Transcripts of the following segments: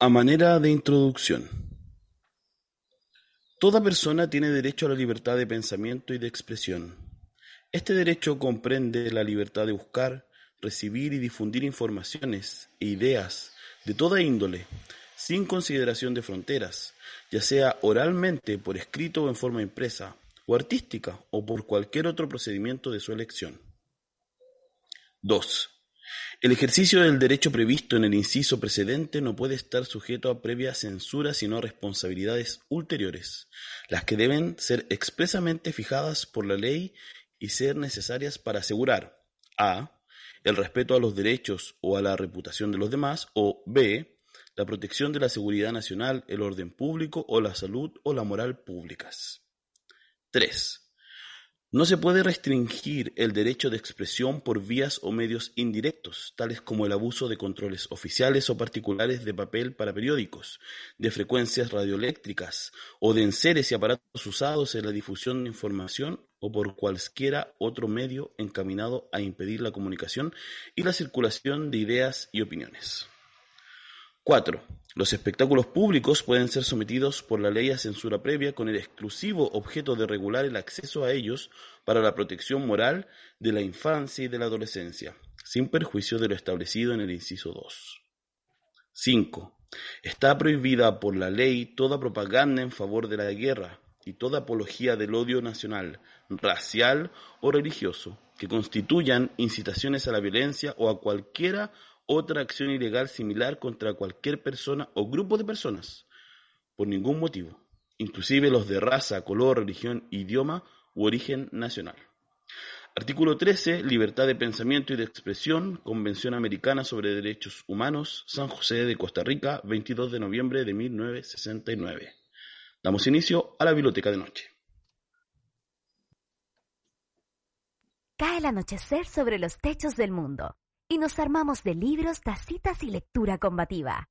A manera de introducción. Toda persona tiene derecho a la libertad de pensamiento y de expresión. Este derecho comprende la libertad de buscar, recibir y difundir informaciones e ideas de toda índole, sin consideración de fronteras, ya sea oralmente, por escrito o en forma impresa, o artística, o por cualquier otro procedimiento de su elección. 2. El ejercicio del derecho previsto en el inciso precedente no puede estar sujeto a previa censura sino a responsabilidades ulteriores, las que deben ser expresamente fijadas por la ley y ser necesarias para asegurar a. el respeto a los derechos o a la reputación de los demás o b. la protección de la seguridad nacional, el orden público o la salud o la moral públicas. 3. No se puede restringir el derecho de expresión por vías o medios indirectos, tales como el abuso de controles oficiales o particulares de papel para periódicos, de frecuencias radioeléctricas o de enseres y aparatos usados en la difusión de información o por cualquiera otro medio encaminado a impedir la comunicación y la circulación de ideas y opiniones. 4. Los espectáculos públicos pueden ser sometidos por la ley a censura previa con el exclusivo objeto de regular el acceso a ellos para la protección moral de la infancia y de la adolescencia, sin perjuicio de lo establecido en el inciso 2. 5. Está prohibida por la ley toda propaganda en favor de la guerra y toda apología del odio nacional, racial o religioso, que constituyan incitaciones a la violencia o a cualquiera otra acción ilegal similar contra cualquier persona o grupo de personas, por ningún motivo, inclusive los de raza, color, religión, idioma u origen nacional. Artículo 13. Libertad de pensamiento y de expresión. Convención Americana sobre Derechos Humanos. San José de Costa Rica, 22 de noviembre de 1969. Damos inicio a la biblioteca de noche. Cae el anochecer sobre los techos del mundo y nos armamos de libros, tacitas y lectura combativa.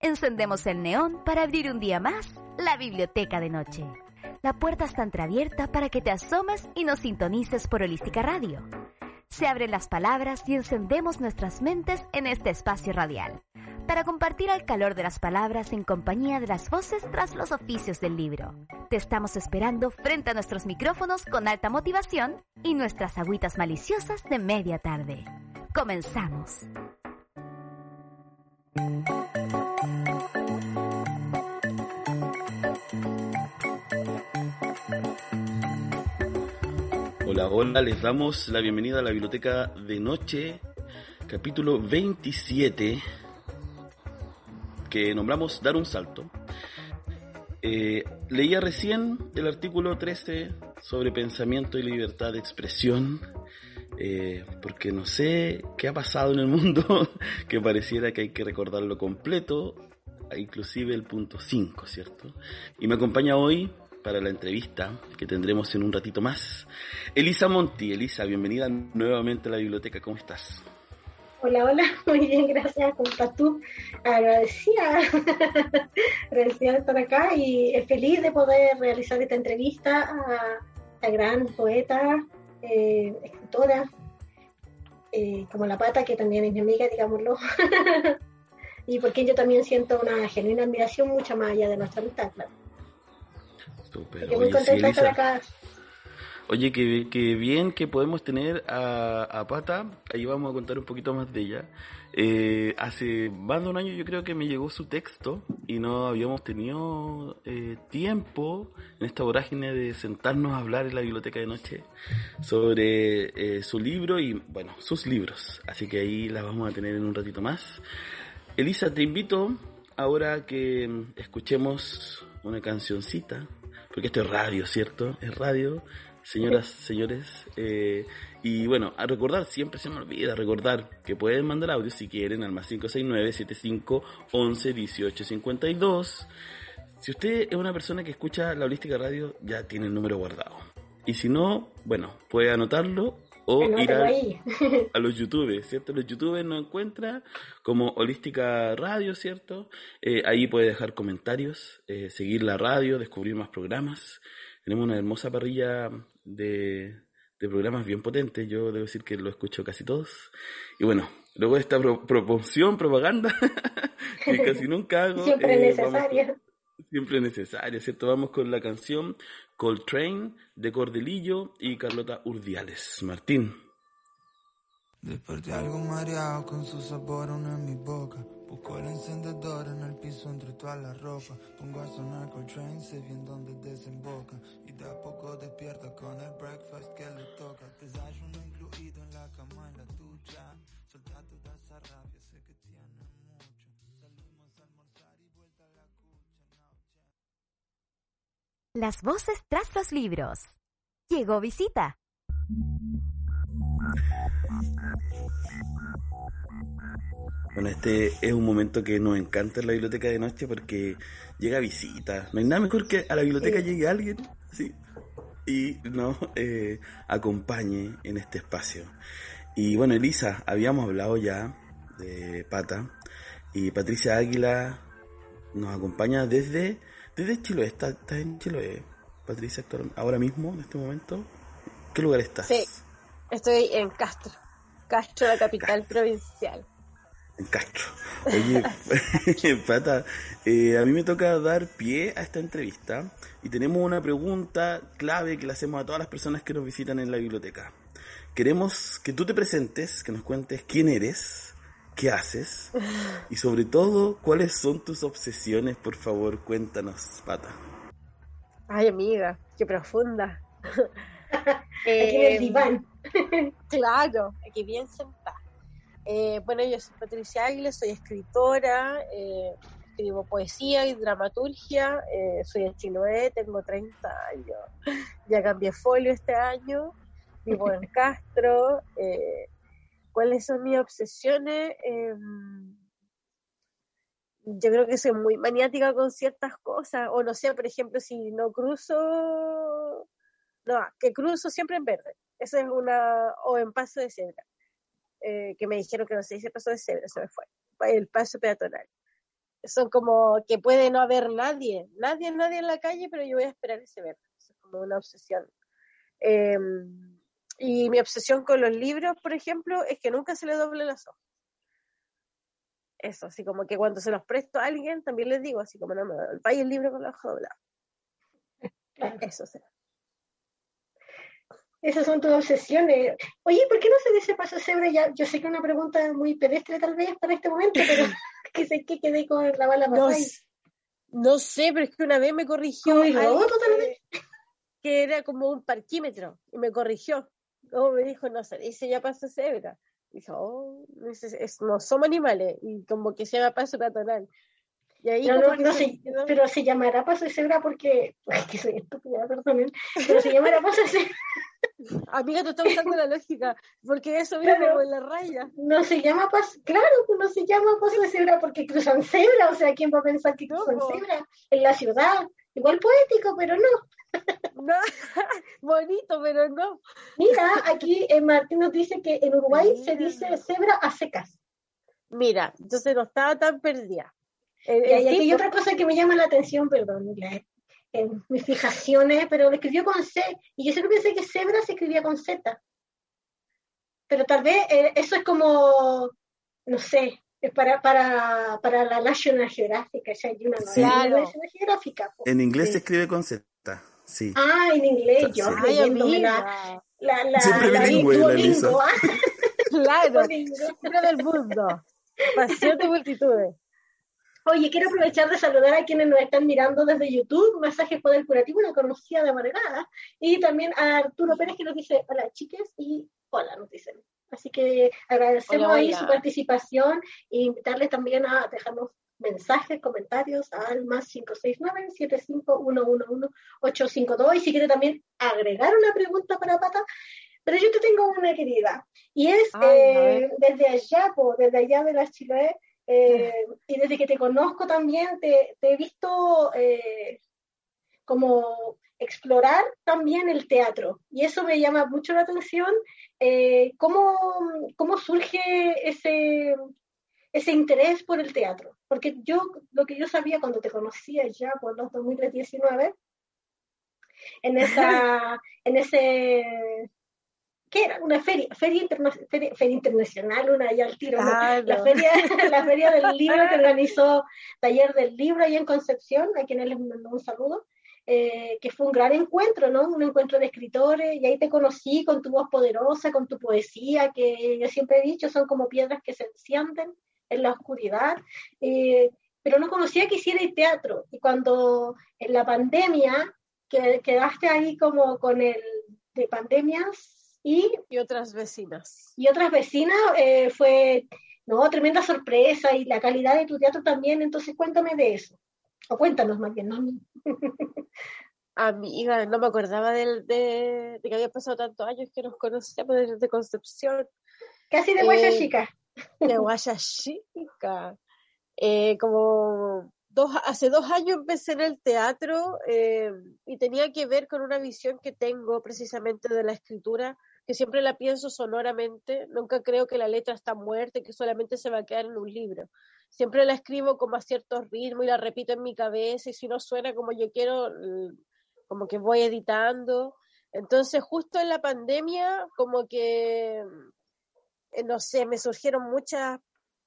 Encendemos el neón para abrir un día más la biblioteca de noche. La puerta está entreabierta para que te asomes y nos sintonices por Holística Radio. Se abren las palabras y encendemos nuestras mentes en este espacio radial, para compartir el calor de las palabras en compañía de las voces tras los oficios del libro. Te estamos esperando frente a nuestros micrófonos con alta motivación y nuestras agüitas maliciosas de media tarde. Comenzamos. Hola, hola, les damos la bienvenida a la biblioteca de noche, capítulo 27, que nombramos Dar un Salto. Eh, leía recién el artículo 13 sobre pensamiento y libertad de expresión eh, porque no sé qué ha pasado en el mundo, que pareciera que hay que recordarlo completo, inclusive el punto 5, ¿cierto? Y me acompaña hoy para la entrevista que tendremos en un ratito más, Elisa Monti. Elisa, bienvenida nuevamente a la biblioteca, ¿cómo estás? Hola, hola, muy bien, gracias. ¿Cómo estás tú? Agradecida, agradecida de estar acá y feliz de poder realizar esta entrevista a la gran poeta, eh, escritora, eh, como La Pata, que también es mi amiga, digámoslo, y porque yo también siento una genuina admiración mucho más allá de nuestra amistad, claro. muy contenta de estar acá. Oye, qué, bien que podemos tener a, a, Pata, ahí vamos a contar un poquito más de ella. Eh, hace más de un año yo creo que me llegó su texto y no habíamos tenido eh, tiempo en esta vorágine de sentarnos a hablar en la biblioteca de noche sobre eh, su libro y, bueno, sus libros. Así que ahí las vamos a tener en un ratito más. Elisa, te invito ahora que escuchemos una cancioncita, porque esto es radio, ¿cierto? Es radio Señoras, señores, Y bueno, a recordar, siempre se me olvida recordar que pueden mandar audio si quieren al más 569-7511-1852. Si usted es una persona que escucha la Holística Radio, ya tiene el número guardado. Y si no, bueno, puede anotarlo o ir a, a, los youtubers, ¿cierto? Los youtubers nos encuentra como Holística Radio, ¿cierto? Eh, ahí puede dejar comentarios, eh, seguir la radio, descubrir más programas. Tenemos una hermosa parrilla de, de programas bien potentes, yo debo decir que lo escucho casi todos. Y bueno, luego de esta proporción, propaganda, que casi nunca hago. Siempre eh, necesaria. Siempre necesaria, ¿cierto? Vamos con la canción Coltrane de Cordelillo y Carlota Urdiales. Martín. Desperté algo mareado con su sabor aún en mi boca. Busco el encendedor en el piso entre toda la ropa. Pongo a sonar Coltrane, sé bien dónde desemboca. Y de a poco despierta con el breakfast que le toca. Desayuno incluido en la cama, en la ducha. Solta toda esa rabia, sé que tiene mucho. Salimos a almorzar y vuelta a la cucha. Las voces tras los libros. Llegó visita. Bueno, este es un momento que nos encanta en la biblioteca de noche porque llega visita. No hay nada mejor que a la biblioteca llegue alguien, sí, y nos eh, acompañe en este espacio. Y bueno, Elisa, habíamos hablado ya de Pata y Patricia Águila nos acompaña desde, desde Chiloé. ¿Está, está en Chiloé, Patricia, ahora mismo, en este momento? ¿Qué lugar estás? Sí, estoy en Castro, Castro, la capital provincial. En Castro. Oye, Pata, eh, a mí me toca dar pie a esta entrevista y tenemos una pregunta clave que le hacemos a todas las personas que nos visitan en la biblioteca. Queremos que tú te presentes, que nos cuentes quién eres, qué haces y sobre todo cuáles son tus obsesiones. Por favor, cuéntanos, Pata. Ay, amiga, qué profunda. Aquí en el diván. claro, aquí bien sentada. Eh, bueno, yo soy Patricia Águila, soy escritora, eh, escribo poesía y dramaturgia, eh, soy de Chiloé, tengo 30 años, ya cambié folio este año, vivo en Castro. ¿Cuáles son mis obsesiones? Em, yo creo que soy muy maniática con ciertas cosas, o no sé, por ejemplo, si no cruzo, no, que cruzo siempre en verde, eso es una, o en paso de cebra eh, que me dijeron que no se dice paso de cebra, se me fue, el paso peatonal. Son como que puede no haber nadie, nadie, nadie en la calle, pero yo voy a esperar ese verde. es como una obsesión. Em, y mi obsesión con los libros, por ejemplo, es que nunca se le doble las hojas. Eso, así como que cuando se los presto a alguien, también les digo, así como no me vaya el libro con la hoja doblada. Eso será. Esas son tus obsesiones. Oye, ¿por qué no se dice paso cebra ya? Yo sé que es una pregunta muy pedestre tal vez para este momento, pero que sé que quedé con la bala no, no sé, pero es que una vez me corrigió que era como un parquímetro y me corrigió. Luego me dijo, no se dice ya paso cebra. Dijo, oh, no, somos animales y como que se llama paso peatonal. Y ahí no, no, se, pero se llamará paso de cebra porque, ay, que soy estúpida, perdón, pero se llamará paso de cebra Amiga, te está usando la lógica, porque eso viene claro, en la raya. No se llama paso, claro, no se llama paso de cebra porque cruzan cebra, o sea, ¿quién va a pensar que cruzan cebra en la ciudad? Igual poético, pero no. No, bonito, pero no. Mira, aquí eh, Martín nos dice que en Uruguay se dice cebra a secas. Mira, entonces no estaba tan perdida. y, aquí hay otra cosa que me llama la atención, perdón, en mis fijaciones, pero lo escribió con C, y yo siempre pensé que cebra se escribía con Z. Pero tal vez eh, eso es como, no sé, es para, para, para la National Geographic, o sea, hay una claro. National Geographic. En inglés se escribe con Z, sí. Ah, en inglés, yo leyéndome la, la, la, Siempre la, bilingüe, la. Claro, siempre del mundo. Pasión de multitudes. Oye, quiero aprovechar de saludar a quienes nos están mirando desde YouTube, Masajes Poder Curativo, una conocida de amargada, y también a Arturo Pérez que nos dice, hola chiques, y hola, nos dicen. Así que agradecemos ahí su participación e invitarles también a dejarnos mensajes, comentarios al más 569-75111-852 y si quiere también agregar una pregunta para Pata, Pero yo te tengo una querida, y es eh, desde allá, desde allá de las Chiloé, eh, y desde que te conozco también, te, he visto eh, como explorar también el teatro. Y eso me llama mucho la atención. ¿cómo, ¿Cómo surge ese, ese interés por el teatro? Porque yo, lo que yo sabía cuando te conocía ya por los 2019, en, esa, en ese ¿qué era? Una feria, feria, feria, internacional, una allá al tiro, la, feria, la feria del libro que organizó Taller del Libro ahí en Concepción, a quienes les mandó un saludo, eh, que fue un gran encuentro, ¿no? Un encuentro de escritores, y ahí te conocí con tu voz poderosa, con tu poesía, que yo siempre he dicho, son como piedras que se encienden en la oscuridad. Eh, pero no conocía que hiciera teatro, y cuando en la pandemia que quedaste ahí como con el de pandemias y, otras vecinas. Y otras vecinas eh, fue, no, tremenda sorpresa y la calidad de tu teatro también, entonces cuéntame de eso. O cuéntanos más bien, ¿no? Amiga, no me acordaba de, de, que había pasado tantos años que nos conocíamos desde Concepción. Casi de Guaya eh, Chica. De Guaya Chica. Eh, como dos, hace dos años empecé en el teatro y tenía que ver con una visión que tengo precisamente de la escritura que siempre la pienso sonoramente, nunca creo que la letra está muerta y que solamente se va a quedar en un libro. Siempre la escribo como a cierto ritmo y la repito en mi cabeza y si no suena como yo quiero, como que voy editando. Entonces justo en la pandemia como que, eh, no sé, me surgieron muchas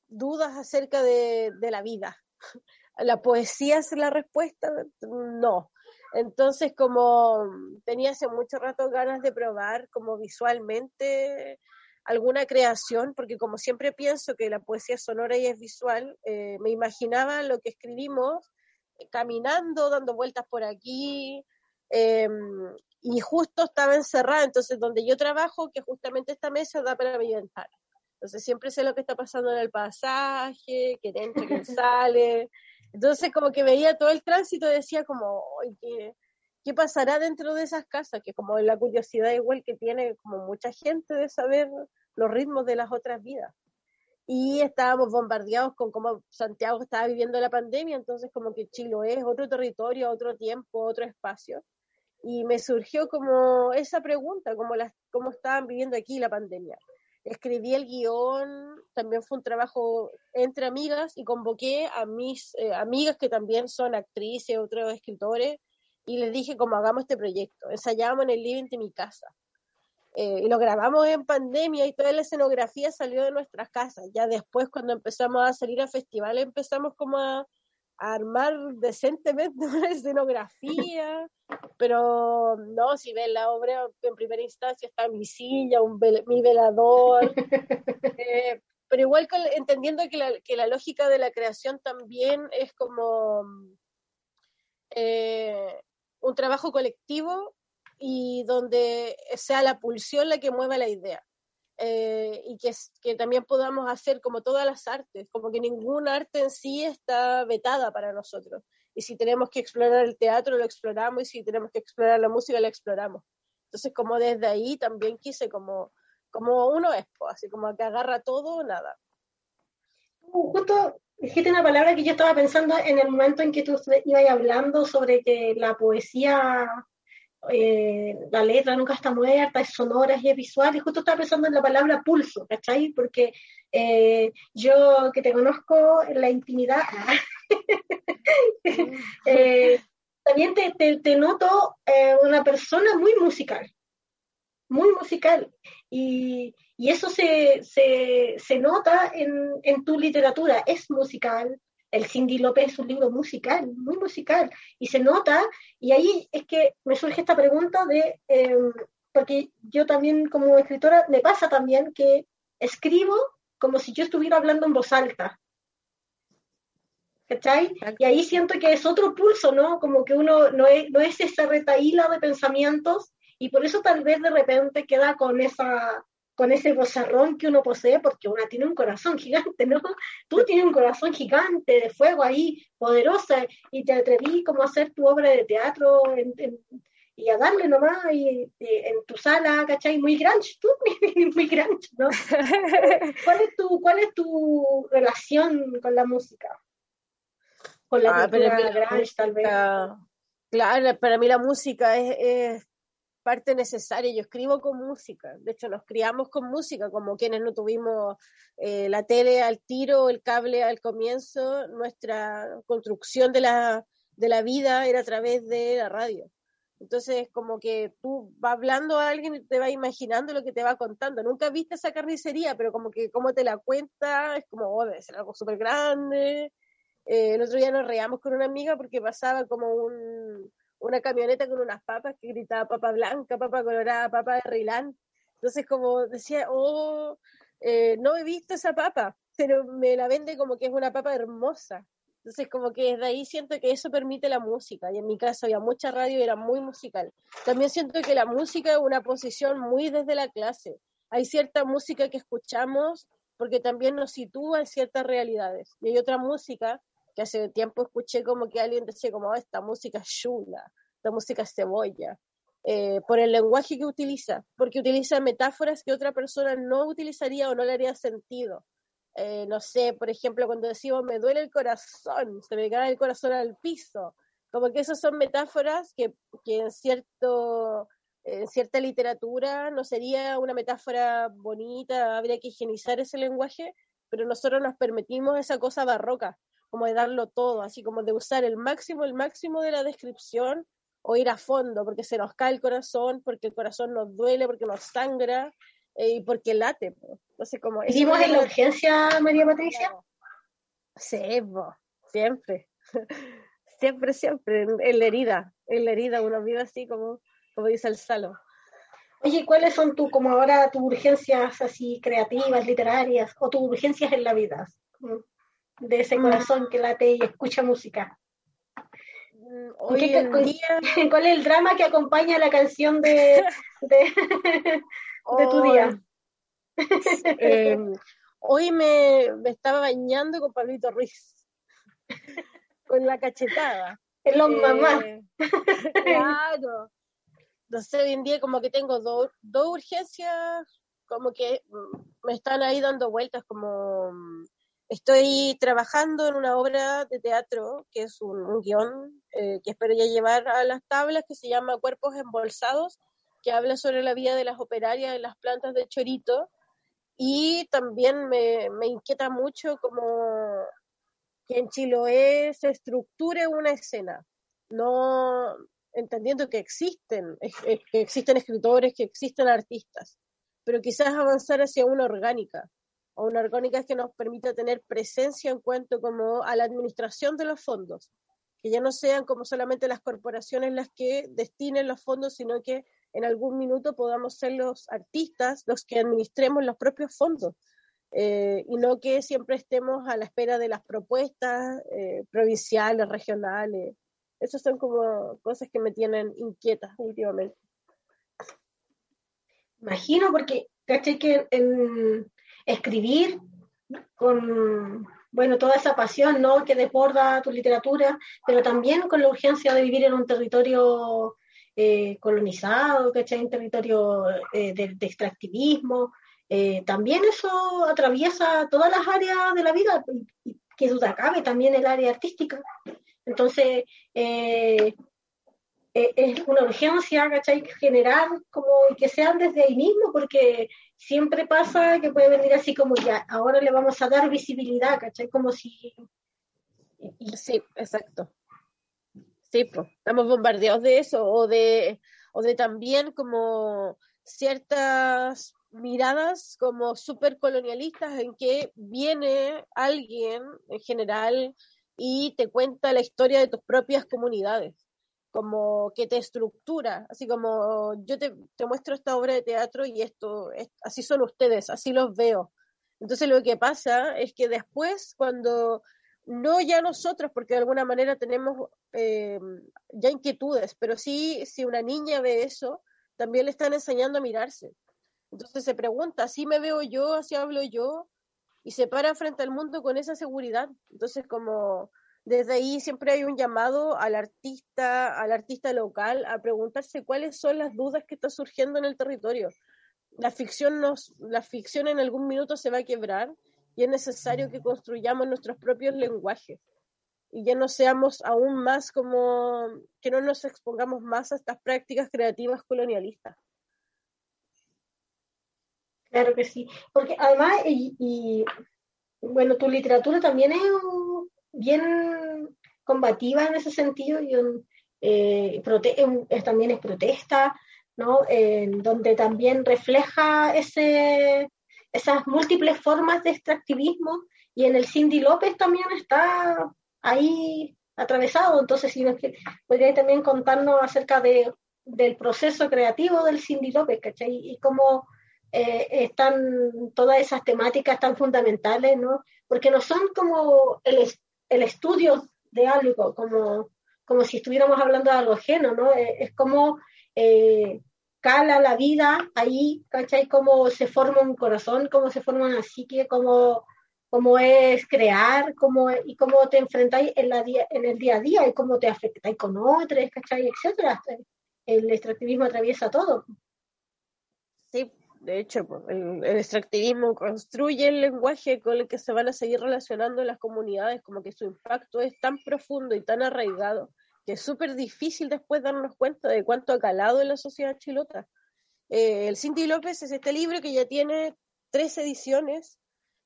dudas acerca de, de la vida. ¿La poesía es la respuesta? No. Entonces, como tenía hace mucho rato ganas de probar como visualmente alguna creación, porque como siempre pienso que la poesía es sonora y es visual, eh, me imaginaba lo que escribimos eh, caminando, dando vueltas por aquí, em, y justo estaba encerrada, entonces donde yo trabajo, que justamente esta mesa da para mi ventana. Entonces siempre sé lo que está pasando en el pasaje, quién entra, quién sale, entonces como que veía todo el tránsito decía como, ¿qué, ¿qué pasará dentro de esas casas? Que como la curiosidad igual que tiene como mucha gente de saber los ritmos de las otras vidas. Y estábamos bombardeados con cómo Santiago estaba viviendo la pandemia, entonces como que Chile es otro territorio, otro tiempo, otro espacio. Y me surgió como esa pregunta, como las, cómo estaban viviendo aquí la pandemia escribí el guion, también fue un trabajo entre amigas y convoqué a mis eh, amigas que también son actrices, otros escritores, y les dije como hagamos este proyecto. Ensayamos en el living de mi casa. Eh, y lo grabamos en pandemia y toda la escenografía salió de nuestras casas. Ya después cuando empezamos a salir a festivales empezamos como a, armar decentemente una escenografía, pero no, si ven la obra en primera instancia está mi silla, un mi velador, eh, pero igual entendiendo que la, que la, lógica de la creación también es como eh, un trabajo colectivo y donde sea la pulsión la que mueva la idea. Eh, y que, que, también podamos hacer como todas las artes, como que ningún arte en sí está vetada para nosotros. Y si tenemos que explorar el teatro, lo exploramos, y si tenemos que explorar la música, la exploramos. Entonces, como desde ahí también quise como, como uno es, así como que agarra todo o nada. Justo dijiste una palabra que yo estaba pensando en el momento en que tú ibas hablando sobre que la poesía eh, la letra nunca está muerta, es sonora y es visual, y justo estaba pensando en la palabra pulso, ¿cachai? Porque eh, yo que te conozco en la intimidad, eh, también te, te, noto una persona muy musical, muy musical, y, y eso se, se, se nota en, en tu literatura, es musical, el Cindy López es un libro musical, muy musical, y se nota, y ahí es que me surge esta pregunta de, em, porque yo también como escritora me pasa también que escribo como si yo estuviera hablando en voz alta. ¿Cachai? Y ahí siento que es otro pulso, ¿no? Como que uno no es, no es esa retaíla de pensamientos y por eso tal vez de repente queda con esa, con ese bozarrón que uno posee, porque una tiene un corazón gigante, ¿no? Tú tienes un corazón gigante de fuego ahí, poderosa, y te atreví como a hacer tu obra de teatro, y, y a darle nomás y, en tu sala, ¿cachai? Muy grande, tú, muy grande, ¿no? ¿Cuál es tu, cuál es tu relación con la música? Con la ah, cultura tal vez. Claro, para mí la música es, parte necesaria. Yo escribo con música. De hecho, nos criamos con música, como quienes no tuvimos eh, la tele al tiro, el cable al comienzo. Nuestra construcción de la, de la vida era a través de la radio. Entonces, como que tú vas hablando a alguien y te vas imaginando lo que te va contando. Nunca viste esa carnicería, pero como que como te la cuenta, es como, oh, debe ser algo súper grande. Eh, el otro día nos reíamos con una amiga porque pasaba como un, una camioneta con unas papas que gritaba papa blanca, papa colorada, papa de Rilán. Entonces, como decía, oh, eh, no he visto esa papa, pero me la vende como que es una papa hermosa. Entonces, como que desde ahí siento que eso permite la música. Y en mi caso había mucha radio y era muy musical. También siento que la música es una posición muy desde la clase. Hay cierta música que escuchamos porque también nos sitúa en ciertas realidades. Y hay otra música que hace tiempo escuché como que alguien decía como, oh, esta música es chula, esta música es cebolla. Eh, por el lenguaje que utiliza, porque utiliza metáforas que otra persona no utilizaría o no le haría sentido. Eh, no sé, por ejemplo, cuando decimos me duele el corazón, se me cae el corazón al piso, como que esas son metáforas que, que en, cierto, en cierta literatura no sería una metáfora bonita, habría que higienizar ese lenguaje, pero nosotros nos permitimos esa cosa barroca, como de darlo todo, así como de usar el máximo, el máximo de la descripción o ir a fondo, porque se nos cae el corazón, porque el corazón nos duele, porque nos sangra, eh, y porque late. Entonces, como ¿Hicimos en la urgencia, María Patricia? Sí, siempre. siempre, siempre, en, la herida, en la herida uno vive así como, como dice el Salo. Oye, ¿cuáles son tu, como ahora tus urgencias así creativas, literarias, o tus urgencias en la vida? De ese mm. corazón que late y escucha música. Mm, ¿Cuál es el drama que acompaña la canción de, de tu día? Em, hoy me, estaba bañando con Pablito Ruiz, con la cachetada. En los mamás. Eh, claro. No sé, hoy en día como que tengo dos urgencias, como que me están ahí dando vueltas, como mm, estoy trabajando en una obra de teatro, que es un, guion eh, que espero llevar a las tablas, que se llama Cuerpos Embolsados, que habla sobre la vida de las operarias en las plantas de Chorito. Y también me, me inquieta mucho como que en Chiloé se estructure una escena, no entendiendo que existen, que existen escritores, que existen artistas, pero quizás avanzar hacia una orgánica, o una orgánica que nos permita tener presencia en cuanto como a la administración de los fondos, que ya no sean como solamente las corporaciones las que destinen los fondos, sino que en algún minuto podamos ser los artistas los que administremos los propios fondos. Eh, y no que siempre estemos a la espera de las propuestas eh, provinciales, regionales. Esas son como cosas que me tienen inquietas últimamente. Imagino, porque caché que en escribir con bueno, toda esa pasión ¿no? que desborda tu literatura, pero también con la urgencia de vivir en un territorio eh, colonizado, ¿cachai? Un territorio eh, de, extractivismo. Eh, también eso atraviesa todas las áreas de la vida, que duda cabe también el área artística. Entonces, es una urgencia, ¿cachai? Generar como que sean desde ahí mismo, porque siempre pasa que puede venir así como ya, ahora le vamos a dar visibilidad, ¿cachai? Como si... Sí, exacto. Sí, pues, estamos bombardeados de eso, o de, o de también como ciertas miradas como súper colonialistas en que viene alguien en general y te cuenta la historia de tus propias comunidades, como que te estructura, así como yo te, muestro esta obra de teatro y esto, es, así son ustedes, así los veo. Entonces lo que pasa es que después cuando no ya nosotros, porque de alguna manera tenemos eh, ya inquietudes, pero sí, si una niña ve eso, también le están enseñando a mirarse. Entonces se pregunta, ¿así me veo yo, así hablo yo? Y se para frente al mundo con esa seguridad. Entonces, como desde ahí siempre hay un llamado al artista, al artista local a preguntarse cuáles son las dudas que están surgiendo en el territorio. La ficción, nos, la ficción en algún minuto se va a quebrar y es necesario que construyamos nuestros propios lenguajes y ya no seamos aún más como, que no nos expongamos más a estas prácticas creativas colonialistas. Claro que sí, porque además, y, bueno, tu literatura también es bien combativa en ese sentido, y eh, también es protesta, ¿no? donde también refleja ese, esas múltiples formas de extractivismo, y en el Cindy López también está ahí atravesado, entonces si podría también contarnos acerca de, del proceso creativo del Cindy López, ¿cachai? Y cómo eh, están todas esas temáticas tan fundamentales, ¿no? Porque no son como el, el estudio de algo, como, como si estuviéramos hablando de algo ajeno, ¿no? Eh, es como eh, cala la vida ahí, ¿cachai? Cómo se forma un corazón, cómo se forma una psique, cómo, cómo es crear, cómo, y cómo te enfrentáis en, la en el día a día, y cómo te afectáis con otros, ¿cachai? Etcétera. El extractivismo atraviesa todo. Sí, de hecho, el, extractivismo construye el lenguaje con el que se van a seguir relacionando las comunidades, como que su impacto es tan profundo y tan arraigado que es súper difícil después darnos cuenta de cuánto ha calado en la sociedad chilota. Eh, el Cinti López es este libro que ya tiene tres ediciones.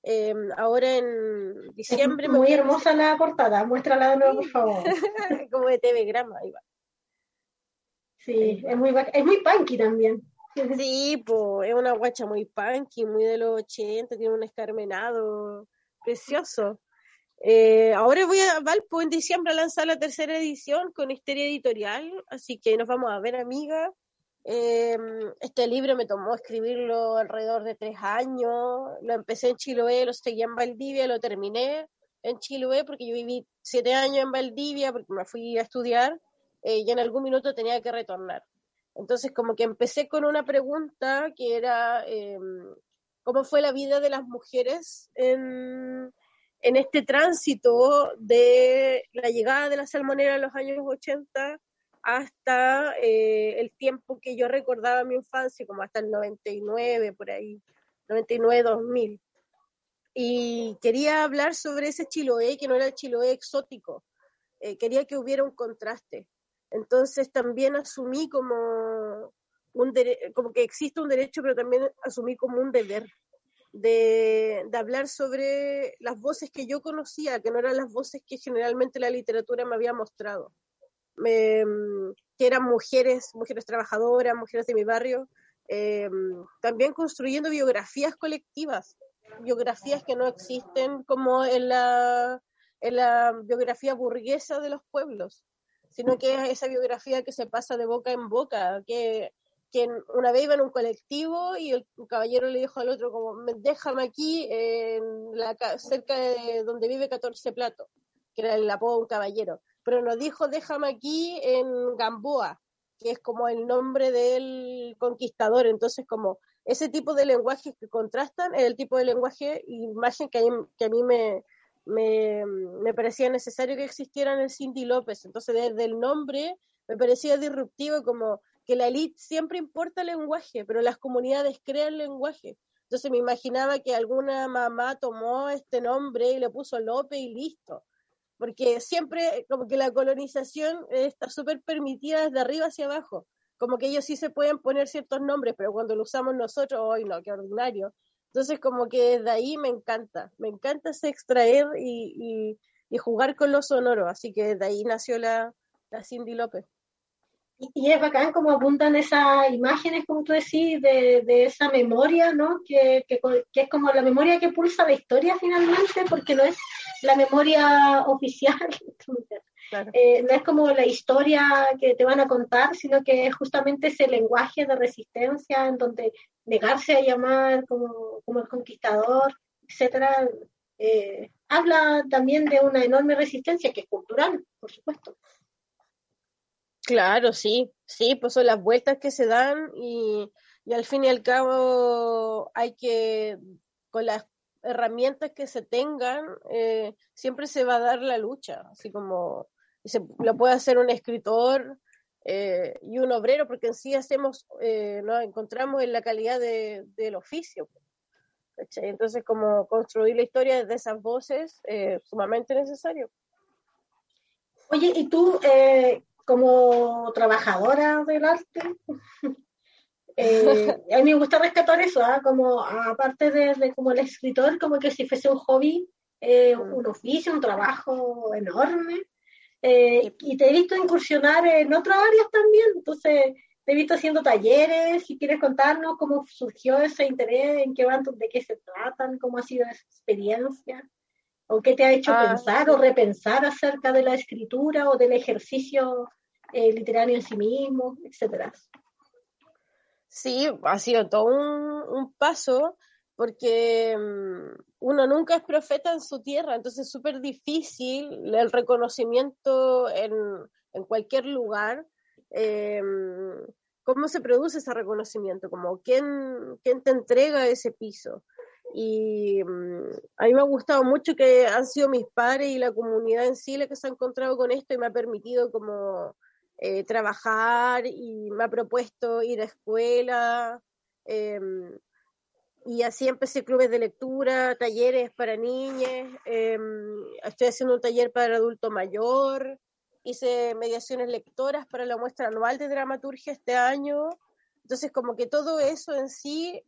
Em, ahora en diciembre. muy hermosa la portada, muéstrala de nuevo, por favor. como de TV Grama, ahí va. Sí, es muy, es muy punky también. Sí, pues es una guacha muy punky, muy de los 80, tiene un escarmenado precioso. Eh, ahora voy a Valpo en diciembre a lanzar la tercera edición con Histeria Editorial, así que nos vamos a ver, amiga. Eh, este libro me tomó escribirlo alrededor de tres años. Lo empecé en Chiloé, lo seguí en Valdivia, lo terminé en Chiloé porque yo viví siete años en Valdivia porque me fui a estudiar eh, y en algún minuto tenía que retornar. Entonces, como que empecé con una pregunta que era, eh, ¿cómo fue la vida de las mujeres en, en, este tránsito de la llegada de la salmonera en los años 80 hasta eh, el tiempo que yo recordaba mi infancia, como hasta el 99, por ahí, 99-2000? Y quería hablar sobre ese Chiloé, que no era el Chiloé exótico. Eh, quería que hubiera un contraste entonces también asumí como, un como que existe un derecho, pero también asumí como un deber de, hablar sobre las voces que yo conocía, que no eran las voces que generalmente la literatura me había mostrado, que eran mujeres, mujeres trabajadoras, mujeres de mi barrio, eh, también construyendo biografías colectivas, biografías que no existen como en la, en la biografía burguesa de los pueblos sino que es esa biografía que se pasa de boca en boca, que, que una vez iba en un colectivo y el caballero le dijo al otro como, déjame aquí en la, cerca de donde vive 14 Plato, que era el apodo de un caballero, pero nos dijo, déjame aquí en Gamboa, que es como el nombre del conquistador, entonces como ese tipo de lenguajes que contrastan es el tipo de lenguaje y imagen que, que a mí me, me, me, parecía necesario que existiera en el Cindy López. Entonces, desde el nombre me parecía disruptivo, como que la elite siempre importa el lenguaje, pero las comunidades crean lenguaje. Entonces me imaginaba que alguna mamá tomó este nombre y le puso López y listo. Porque siempre, como que la colonización está súper permitida desde arriba hacia abajo. Como que ellos sí se pueden poner ciertos nombres, pero cuando lo usamos nosotros, hoy no, qué ordinario. Entonces, como que desde ahí me encanta, me encanta ese extraer y, jugar con los sonoros, así que desde ahí nació la, Cindy López. Y, es bacán como apuntan esas imágenes, como tú decís, de, esa memoria, ¿no? Que, que, es como la memoria que pulsa la historia finalmente, porque no es la memoria oficial, eh, no es como la historia que te van a contar, sino que es justamente ese lenguaje de resistencia en donde negarse a llamar como, como el conquistador, etcétera, eh, habla también de una enorme resistencia que es cultural, por supuesto. Claro, sí, sí, pues son las vueltas que se dan y, al fin y al cabo hay que, con las herramientas que se tengan, eh, siempre se va a dar la lucha, así como se, lo puede hacer un escritor eh, y un obrero, porque en sí hacemos, eh, nos encontramos en la calidad de, del oficio. Entonces, como construir la historia desde esas voces es sumamente necesario. Oye, ¿y tú, como trabajadora del arte, eh, a mí me gusta rescatar eso, ¿ah? como aparte de, como el escritor, como que si fuese un hobby, eh, mm. un oficio, un trabajo enorme. Eh, y te he visto incursionar en otras áreas también, entonces te he visto haciendo talleres, si quieres contarnos cómo surgió ese interés, en qué van, de qué se tratan, cómo ha sido esa experiencia, o qué te ha hecho ah, pensar o repensar acerca de la escritura o del ejercicio literario en sí mismo, etcétera. Sí, ha sido todo un, paso porque mm, uno nunca es profeta en su tierra, entonces es súper difícil el reconocimiento en, cualquier lugar. Eh, ¿Cómo se produce ese reconocimiento? Como, ¿quién, quién te entrega ese piso? Y mm, a mí me ha gustado mucho que han sido mis padres y la comunidad en sí la que se ha encontrado con esto y me ha permitido como eh, trabajar y me ha propuesto ir a escuela. Em, y así empecé clubes de lectura, talleres para niñas, em, estoy haciendo un taller para el adulto mayor, hice mediaciones lectoras para la muestra anual de dramaturgia este año. Entonces, como que todo eso en sí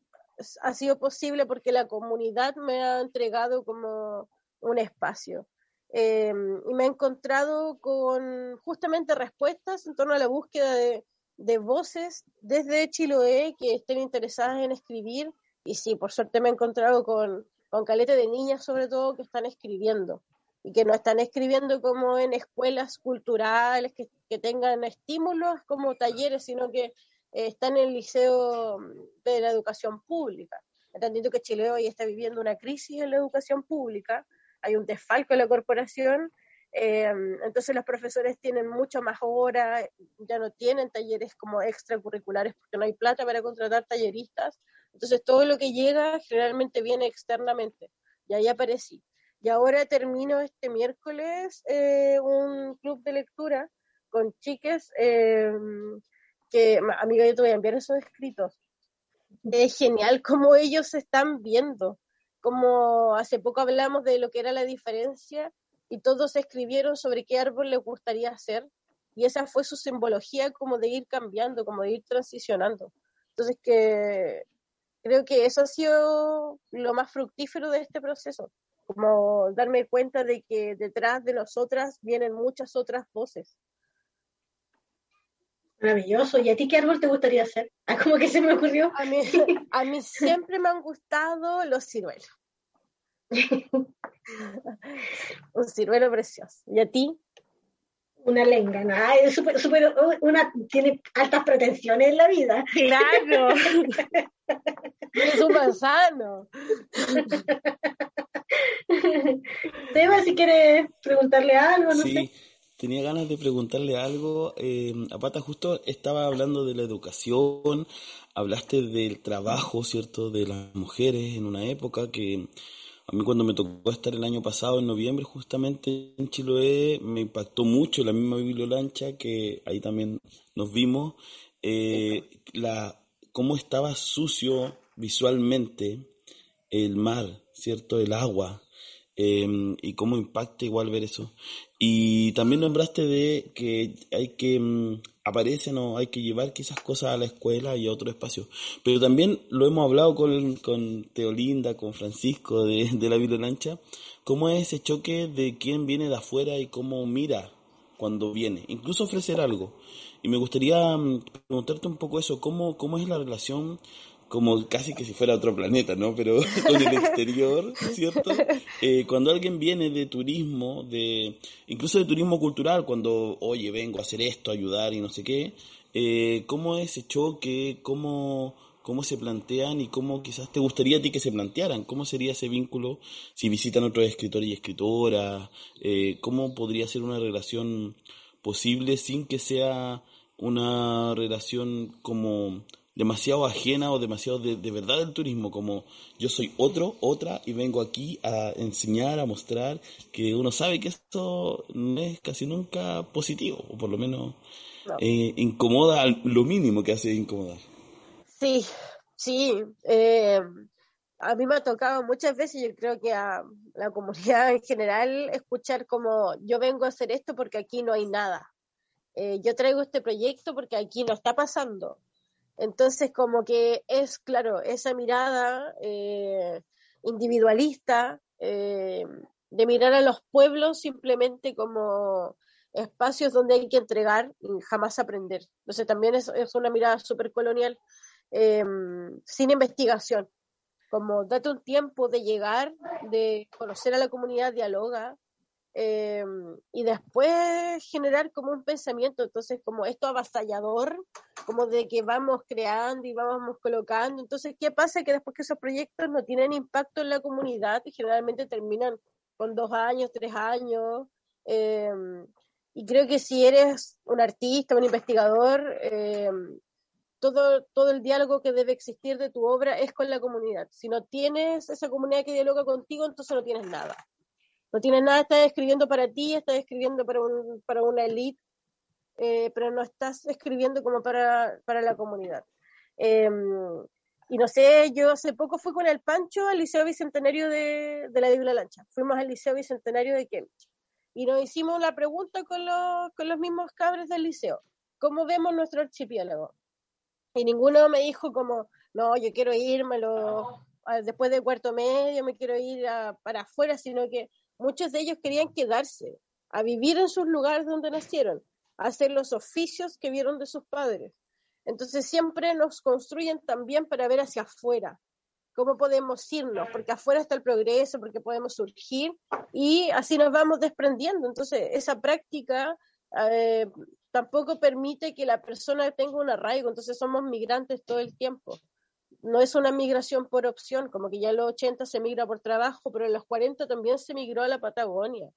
ha sido posible porque la comunidad me ha entregado como un espacio. Em, y me he encontrado con justamente respuestas en torno a la búsqueda de, de voces desde Chiloé que estén interesadas en escribir. Y sí, por suerte me he encontrado con, con calete de niñas sobre todo que están escribiendo y que no están escribiendo como en escuelas culturales que, que tengan estímulos como talleres, sino que eh, están en el liceo de la educación pública. Entendiendo que Chile hoy está viviendo una crisis en la educación pública, hay un desfalco en la corporación, eh, entonces los profesores tienen mucho más horas, ya no tienen talleres como extracurriculares porque no hay plata para contratar talleristas, entonces todo lo que llega generalmente viene externamente, y ahí aparecí. Y ahora termino este miércoles eh, un club de lectura con chiques eh, que, amiga, yo te voy a enviar esos escritos. Es genial cómo ellos se están viendo como hace poco hablamos de lo que era la diferencia y todos escribieron sobre qué árbol les gustaría hacer y esa fue su simbología como de ir cambiando, como de ir transicionando. Entonces que creo que eso ha sido lo más fructífero de este proceso, como darme cuenta de que detrás de nosotras vienen muchas otras voces. Maravilloso. ¿Y a ti qué árbol te gustaría hacer? Ah, como que se me ocurrió. A mí, a mí siempre me han gustado los ciruelos. Un ciruelo precioso. ¿Y a ti? Una lenga, ¿no? es super, super, una, tiene altas pretensiones en la vida. Claro. Es un manzano. Seba, si quieres preguntarle algo, no sé tenía ganas de preguntarle algo. Eh, Apata, justo estaba hablando de la educación, hablaste del trabajo, ¿cierto?, de las mujeres en una época que a mí cuando me tocó estar el año pasado, en noviembre, justamente en Chiloé, me impactó mucho la misma bibliolancha que ahí también nos vimos, eh, la, cómo estaba sucio visualmente el mar, ¿cierto?, el agua. Em, y cómo impacta igual ver eso. Y también nombraste de que hay que, mm, aparecen o hay que llevar quizás cosas a la escuela y a otro espacio. Pero también lo hemos hablado con, con Teolinda, con Francisco de, de la Lancha, cómo es ese choque de quién viene de afuera y cómo mira cuando viene, incluso ofrecer algo. Y me gustaría mm, preguntarte un poco eso, cómo, cómo es la relación como casi que si fuera otro planeta, ¿no? Pero con el exterior, ¿cierto? Eh, cuando alguien viene de turismo, de incluso de turismo cultural, cuando, oye, vengo a hacer esto, ayudar y no sé qué, eh, ¿cómo es ese choque? ¿Cómo, ¿Cómo se plantean y cómo quizás te gustaría a ti que se plantearan? ¿Cómo sería ese vínculo si visitan otros escritores y escritoras? Eh, ¿Cómo podría ser una relación posible sin que sea una relación como demasiado ajena o demasiado de, de, verdad del turismo, como yo soy otro, otra, y vengo aquí a enseñar, a mostrar que uno sabe que esto no es casi nunca positivo, o por lo menos eh, incomoda lo mínimo que hace incomodar. Sí, sí. Eh, a mí me ha tocado muchas veces, yo creo que a la comunidad en general, escuchar como yo vengo a hacer esto porque aquí no hay nada. Eh, yo traigo este proyecto porque aquí no está pasando. Entonces, como que es, claro, esa mirada eh, individualista eh, de mirar a los pueblos simplemente como espacios donde hay que entregar y jamás aprender. Entonces, también es, es una mirada súper colonial, sin investigación como date un tiempo de llegar, de conocer a la comunidad, dialoga, eh, y después generar como un pensamiento, entonces como esto avasallador, como de que vamos creando y vamos colocando, entonces ¿qué pasa? Que después que esos proyectos no tienen impacto en la comunidad y generalmente terminan con dos años, tres años, eh, y creo que si eres un artista, un investigador, eh, todo, todo el diálogo que debe existir de tu obra es con la comunidad. Si no tienes esa comunidad que dialoga contigo, entonces no tienes nada. No tienes nada, estás escribiendo para ti, estás escribiendo para, para una elite, eh, pero no estás escribiendo como para, para la comunidad. Em, y no sé, yo hace poco fui con el Pancho al Liceo Bicentenario de, de la Biblia Lancha. Fuimos al Liceo Bicentenario de Cambridge. Y nos hicimos la pregunta con los, con los mismos cabres del liceo. ¿Cómo vemos nuestro archipiélago? y ninguno me dijo como, no, yo quiero irme después de cuarto medio, me quiero ir para afuera, sino que muchos de ellos querían quedarse, a vivir en sus lugares donde nacieron, a hacer los oficios que vieron de sus padres. Entonces siempre nos construyen también para ver hacia afuera, cómo podemos irnos, porque afuera está el progreso, porque podemos surgir y así nos vamos desprendiendo. Entonces esa práctica eh, tampoco permite que la persona tenga un arraigo, entonces somos migrantes todo el tiempo. No es una migración por opción, como que ya en los 80 se migra por trabajo, pero en los 40 también se migró a la Patagonia.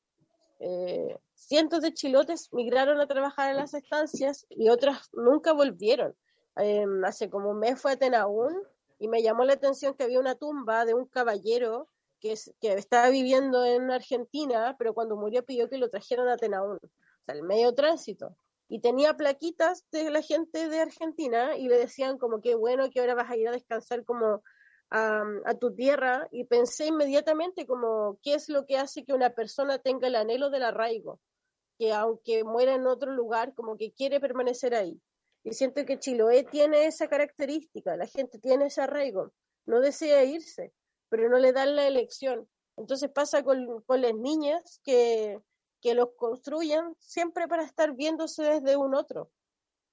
Eh, cientos de chilotes migraron a trabajar en las estancias y otras nunca volvieron. Em, hace como un mes fue a Tenaún y me llamó la atención que había una tumba de un caballero que, que estaba viviendo en Argentina, pero cuando murió pidió que lo trajeran a Tenaún, o sea, el medio tránsito y tenía plaquitas de la gente de Argentina y le decían como que bueno que ahora vas a ir a descansar como a, tu tierra y pensé inmediatamente como qué es lo que hace que una persona tenga el anhelo del arraigo, que aunque muera en otro lugar como que quiere permanecer ahí. Y siento que Chiloé tiene esa característica, la gente tiene ese arraigo, no desea irse, pero no le dan la elección. Entonces pasa con, con las niñas que que los construyan siempre para estar viéndose desde un otro.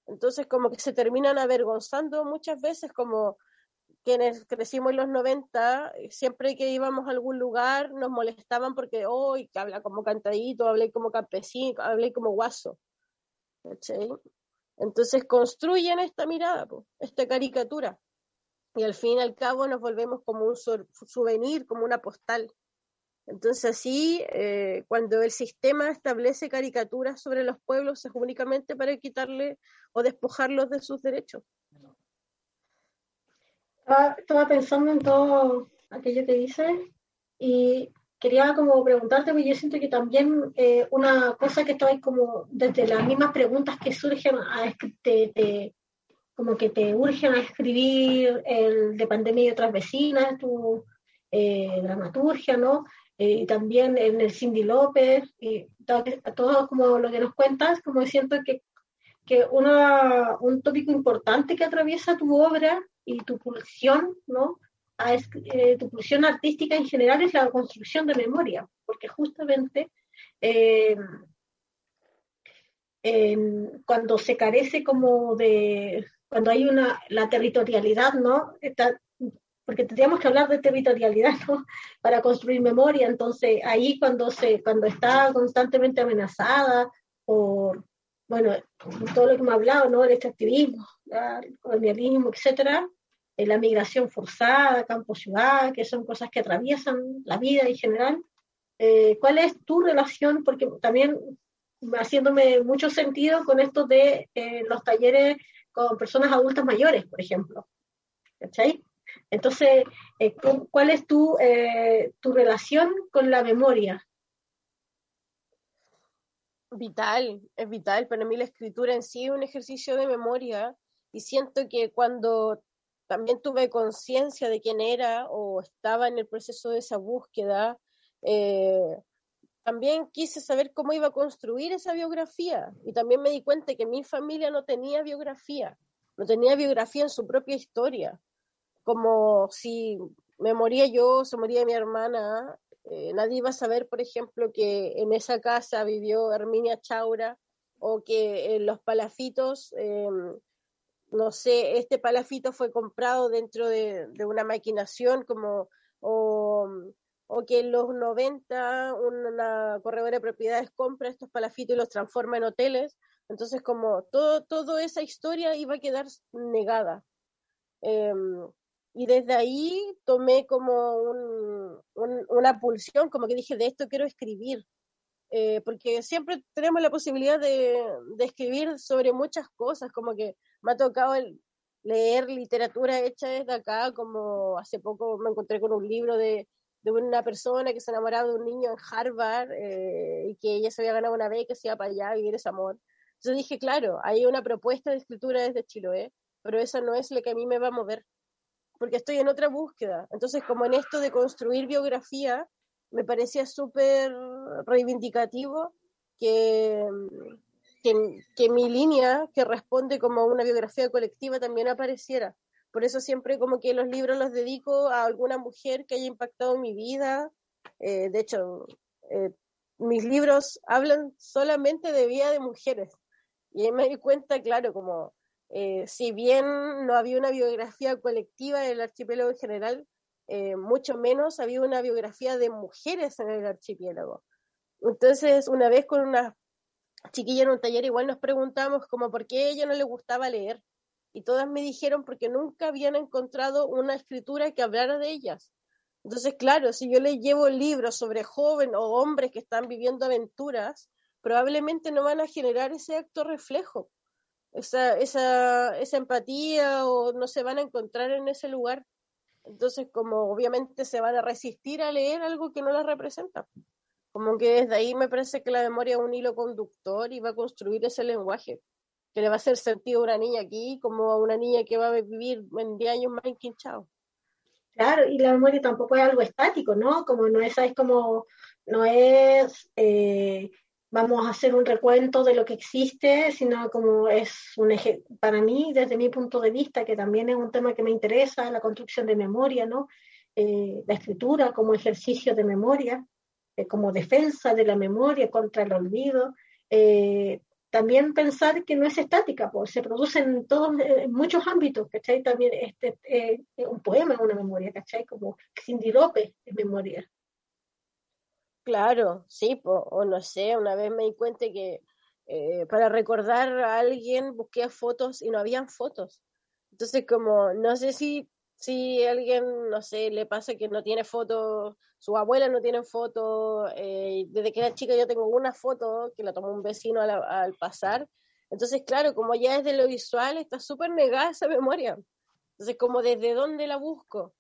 Entonces como que se terminan avergonzando muchas veces como quienes crecimos en los 90, siempre que íbamos a algún lugar nos molestaban porque hoy que habla como cantadito, hablé como campesino, hablé como guaso. Entonces construyen esta mirada, esta caricatura. Y al fin y al cabo nos volvemos como un souvenir, como una postal. Entonces, sí, eh, cuando el sistema establece caricaturas sobre los pueblos es únicamente para quitarle o despojarlos de sus derechos. Estaba, pensando en todo aquello que dices y quería como preguntarte, porque yo siento que también eh, una cosa que estabais como desde las mismas preguntas que surgen, a, te, como que te urgen a escribir el de pandemia y otras vecinas, tu eh, dramaturgia, ¿no? Y eh, también en el Cindy López, y todo, todo, como lo que nos cuentas, como siento que, que una, un tópico importante que atraviesa tu obra y tu pulsión, ¿no? A, eh, tu pulsión artística en general es la construcción de memoria, porque justamente eh, cuando se carece como de, cuando hay una, la territorialidad, ¿no? Está, porque tendríamos que hablar de territorialidad ¿no? para construir memoria, entonces ahí cuando, se, cuando está constantemente amenazada por, bueno, todo lo que hemos hablado, ¿no? el extractivismo, el colonialismo, etcétera, eh, la migración forzada, campo-ciudad, que son cosas que atraviesan la vida en general. Eh, ¿Cuál es tu relación? Porque también haciéndome mucho sentido con esto de eh, los talleres con personas adultas mayores, por ejemplo. ¿Cachai? Entonces, eh, ¿cuál es tu, eh, tu relación con la memoria? Vital, es vital. Para mí la escritura en sí es un ejercicio de memoria y siento que cuando también tuve conciencia de quién era o estaba en el proceso de esa búsqueda, eh, también quise saber cómo iba a construir esa biografía y también me di cuenta que mi familia no tenía biografía, no tenía biografía en su propia historia, como si me moría yo, se moría mi hermana, eh, nadie iba a saber, por ejemplo, que en esa casa vivió Herminia Chaura o que en los palafitos, em, no sé, este palafito fue comprado dentro de, una maquinación como, o, que en los 90 una corredora de propiedades compra estos palafitos y los transforma en hoteles. Entonces, como todo, toda esa historia iba a quedar negada. Em, y desde ahí tomé como una pulsión, como que dije, de esto quiero escribir, eh, porque siempre tenemos la posibilidad de, escribir sobre muchas cosas, como que me ha tocado leer literatura hecha desde acá, como hace poco me encontré con un libro de, una persona que se enamoraba de un niño en Harvard eh, y que ella se había ganado una beca, se iba para allá a vivir ese amor. Entonces dije, claro, hay una propuesta de escritura desde Chiloé, pero esa no es la que a mí me va a mover porque estoy en otra búsqueda. Entonces, como en esto de construir biografía, me parecía súper reivindicativo que, que, mi línea, que responde como una biografía colectiva, también apareciera. Por eso siempre como que los libros los dedico a alguna mujer que haya impactado mi vida. Eh, de hecho, eh, mis libros hablan solamente de vida de mujeres. Y me di cuenta, claro, como eh, si bien no había una biografía colectiva en el archipiélago en general, eh, mucho menos había una biografía de mujeres en el archipiélago. Entonces, una vez con una chiquilla en un taller, igual nos preguntamos como por qué a ella no le gustaba leer. Y todas me dijeron porque nunca habían encontrado una escritura que hablara de ellas. Entonces, claro, si yo le llevo libros sobre jóvenes o hombres que están viviendo aventuras, probablemente no van a generar ese acto reflejo esa, esa, esa empatía o no se van a encontrar en ese lugar. Entonces, como obviamente se van a resistir a leer algo que no las representa. Como que desde ahí me parece que la memoria es un hilo conductor y va a construir ese lenguaje que le va a hacer sentido a una niña aquí como a una niña que va a vivir en 10 años más enquinchado. Claro, y la memoria tampoco es algo estático, ¿no? Como no es, es como, no es eh, vamos a hacer un recuento de lo que existe, sino como es un eje, para mí, desde mi punto de vista, que también es un tema que me interesa, la construcción de memoria, ¿no? Eh, la escritura como ejercicio de memoria, eh, como defensa de la memoria contra el olvido. Eh, también pensar que no es estática, pues se produce en todos, en muchos ámbitos, ¿cachai? También este, un poema es una memoria, ¿cachai? Como Cindy López es memoria. Claro, sí, o no sé, una vez me di cuenta que eh, para recordar a alguien busqué fotos y no habían fotos. Entonces, como, no sé si, si alguien, no sé, le pasa que no tiene fotos, su abuela no tiene fotos, eh, desde que era chica yo tengo una foto que la tomó un vecino al, pasar. Entonces, claro, como ya es de lo visual, está súper negada esa memoria. Entonces, como desde dónde la busco.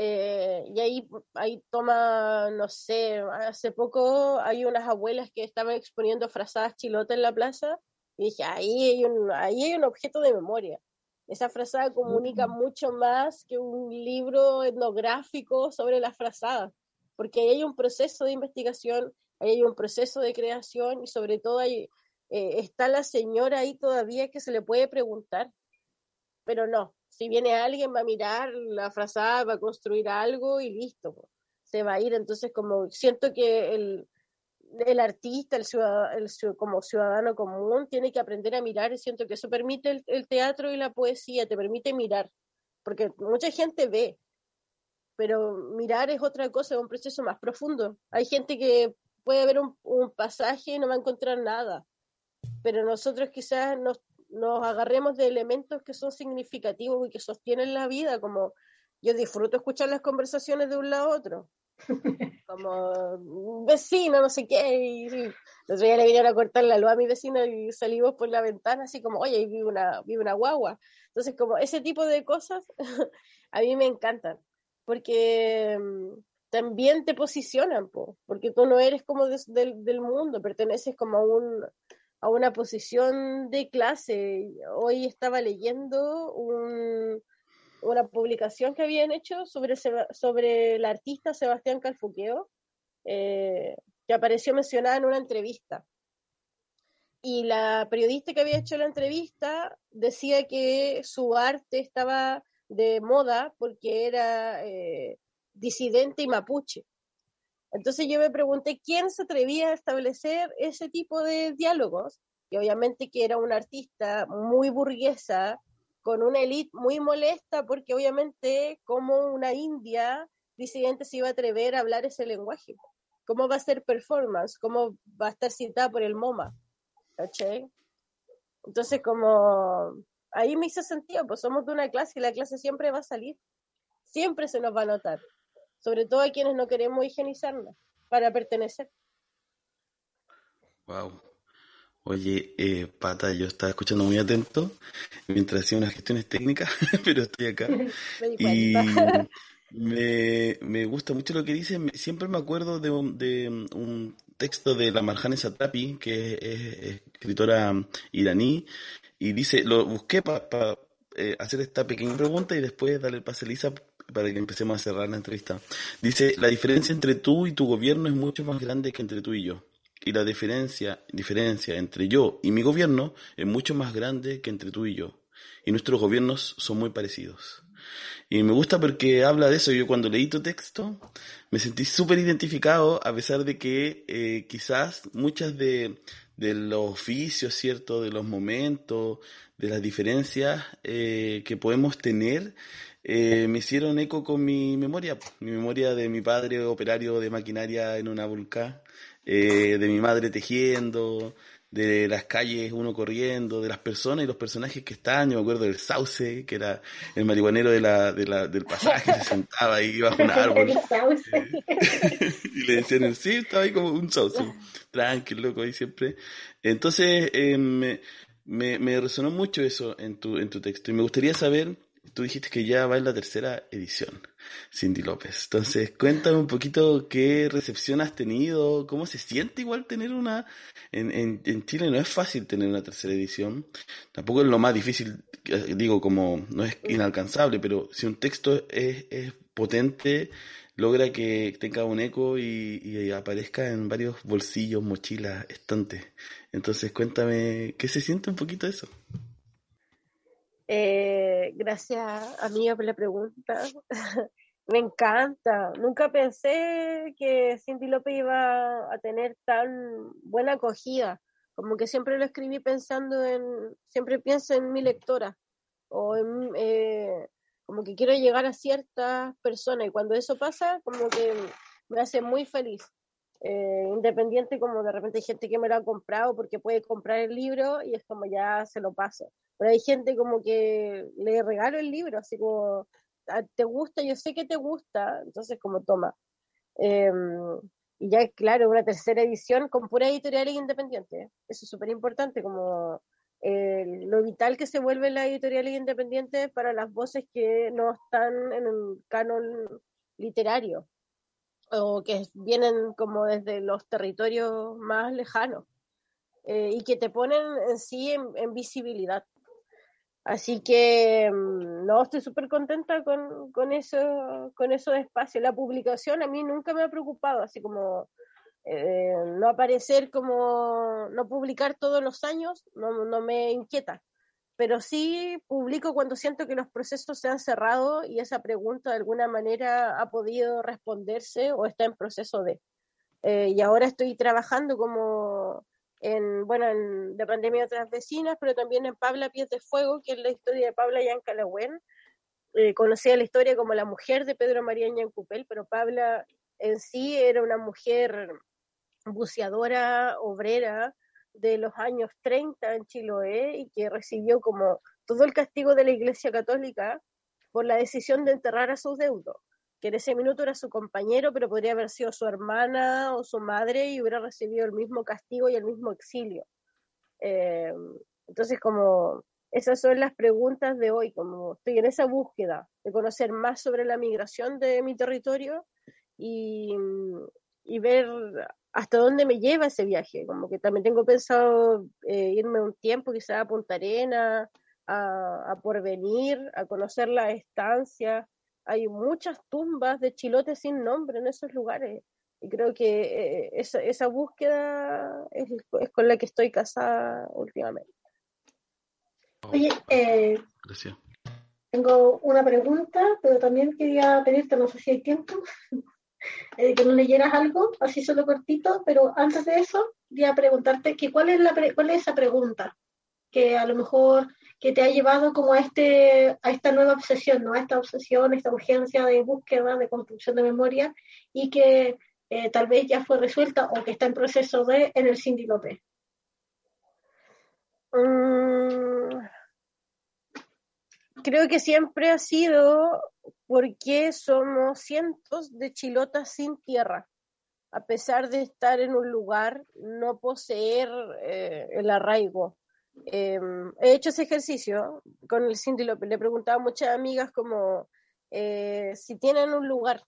Eh, y ahí, ahí toma, no sé, hace poco hay unas abuelas que estaban exponiendo frazadas chilotas en la plaza y dije, ahí hay un, ahí hay un objeto de memoria. Esa frazada comunica mucho más que un libro etnográfico sobre las frazadas, porque ahí hay un proceso de investigación, ahí hay un proceso de creación y sobre todo ahí eh, está la señora ahí todavía que se le puede preguntar, pero no, si viene alguien va a mirar la frazada, va a construir algo y listo, se va a ir. Entonces, como siento que el, el artista, el, ciudadano, como ciudadano común, tiene que aprender a mirar y siento que eso permite el, teatro y la poesía, te permite mirar, porque mucha gente ve, pero mirar es otra cosa, es un proceso más profundo. Hay gente que puede ver un, un pasaje y no va a encontrar nada, pero nosotros quizás nos nos agarremos de elementos que son significativos y que sostienen la vida, como yo disfruto escuchar las conversaciones de un lado a otro. como vecino, no sé qué, y, el otro día le vinieron a cortar la luz a mi vecino y salimos por la ventana así como, oye, vi una, vi una guagua. Entonces, como ese tipo de cosas a mí me encantan, porque mm, también te posicionan, porque tú no eres como del, mundo, perteneces como a, un, a una posición de clase. Hoy estaba leyendo un, una publicación que habían hecho sobre, sobre el artista Sebastián Calfuqueo, eh, que apareció mencionada en una entrevista. Y la periodista que había hecho la entrevista decía que su arte estaba de moda porque era eh, disidente y mapuche. Entonces yo me pregunté quién se atrevía a establecer ese tipo de diálogos, y obviamente que era una artista muy burguesa, con una élite muy molesta, porque obviamente como una india disidente se iba a atrever a hablar ese lenguaje. ¿Cómo va a ser performance? ¿Cómo va a estar citada por el MoMA? Entonces como ahí me hizo sentido, pues somos de una clase y la clase siempre va a salir, siempre se nos va a notar sobre todo a quienes no queremos higienizarnos para pertenecer. Wow. Oye, eh, Pata, yo estaba escuchando muy atento mientras hacía unas gestiones técnicas, pero estoy acá. y me, me, gusta mucho lo que dice. Siempre me acuerdo de un, de un texto de la Marjane Satrapi, que es, escritora iraní, y dice, lo busqué para eh, hacer esta pequeña pregunta y después darle el pase a Lisa para que empecemos a cerrar la entrevista. Dice, la diferencia entre tú y tu gobierno es mucho más grande que entre tú y yo. Y la diferencia, diferencia entre yo y mi gobierno es mucho más grande que entre tú y yo. Y nuestros gobiernos son muy parecidos. Y me gusta porque habla de eso. Yo cuando leí tu texto me sentí súper identificado a pesar de que eh, quizás muchas de, de los oficios, ¿cierto? De los momentos, de las diferencias eh, que podemos tener, eh, me hicieron eco con mi memoria, mi memoria de mi padre operario de maquinaria en una volcán, eh, de mi madre tejiendo, de las calles uno corriendo, de las personas y los personajes que estaban, yo me acuerdo del sauce, que era el marihuanero de la, de la, del pasaje, se sentaba ahí bajo un árbol. y le decían, sí, estaba ahí como un sauce, tranquilo, loco, ahí siempre. Entonces, eh, me, me, me resonó mucho eso en tu, en tu texto. Y me gustaría saber tú dijiste que ya va en la tercera edición, Cindy López. Entonces, cuéntame un poquito qué recepción has tenido, cómo se siente igual tener una... En, en, en Chile no es fácil tener una tercera edición, tampoco es lo más difícil, digo, como no es inalcanzable, pero si un texto es, es potente, logra que tenga un eco y, y, aparezca en varios bolsillos, mochilas, estantes. Entonces, cuéntame, ¿qué se siente un poquito eso? Eh, gracias, amiga, por la pregunta. Me encanta. Nunca pensé que Cindy López iba a tener tan buena acogida. Como que siempre lo escribí pensando en, siempre pienso en mi lectora o en, eh, como que quiero llegar a ciertas personas y cuando eso pasa, como que me hace muy feliz. Eh, independiente como de repente hay gente que me lo ha comprado porque puede comprar el libro y es como ya se lo paso. Pero hay gente como que le regalo el libro, así como, ah, te gusta, yo sé que te gusta, entonces como toma. Em, y ya, claro, una tercera edición con pura editorial independiente. Eso es súper importante, como eh, lo vital que se vuelve la editorial independiente para las voces que no están en el canon literario o que vienen como desde los territorios más lejanos eh, y que te ponen en sí en visibilidad. Así que mm, no, estoy súper contenta con, con, eso, con eso de espacio. La publicación a mí nunca me ha preocupado, así como eh, no aparecer como, no publicar todos los años, no, no me inquieta. Pero sí publico cuando siento que los procesos se han cerrado y esa pregunta de alguna manera ha podido responderse o está en proceso de. Eh, y ahora estoy trabajando como en, bueno, en La pandemia de otras vecinas, pero también en Pabla Pies de Fuego, que es la historia de Pabla Yancalahuen. Eh, conocía la historia como la mujer de Pedro María Ñancupel, pero Pabla en sí era una mujer buceadora, obrera de los años 30 en Chiloé y que recibió como todo el castigo de la Iglesia Católica por la decisión de enterrar a sus deudos. que en ese minuto era su compañero, pero podría haber sido su hermana o su madre y hubiera recibido el mismo castigo y el mismo exilio. Eh, entonces, como esas son las preguntas de hoy, como estoy en esa búsqueda de conocer más sobre la migración de mi territorio y, y ver hasta dónde me lleva ese viaje. Como que también tengo pensado eh, irme un tiempo, quizá a Punta Arena, a, a Porvenir, a conocer la estancia. Hay muchas tumbas de chilotes sin nombre en esos lugares. Y creo que eh, esa, esa, búsqueda es, es, con la que estoy casada últimamente. Oye, eh, Gracias. tengo una pregunta, pero también quería pedirte, no sé si hay tiempo, eh, que nos leyeras algo, así solo cortito, pero antes de eso, quería preguntarte que cuál es, la cuál es esa pregunta que a lo mejor que te ha llevado como a, este, a esta nueva obsesión, ¿no? a esta obsesión, esta urgencia de búsqueda, de construcción de memoria, y que eh, tal vez ya fue resuelta o que está en proceso de en el Cindy López. Mm, creo que siempre ha sido porque somos cientos de chilotas sin tierra, a pesar de estar en un lugar, no poseer eh, el arraigo. Eh, he hecho ese ejercicio con el Cindy le he preguntado a muchas amigas como eh, si tienen un lugar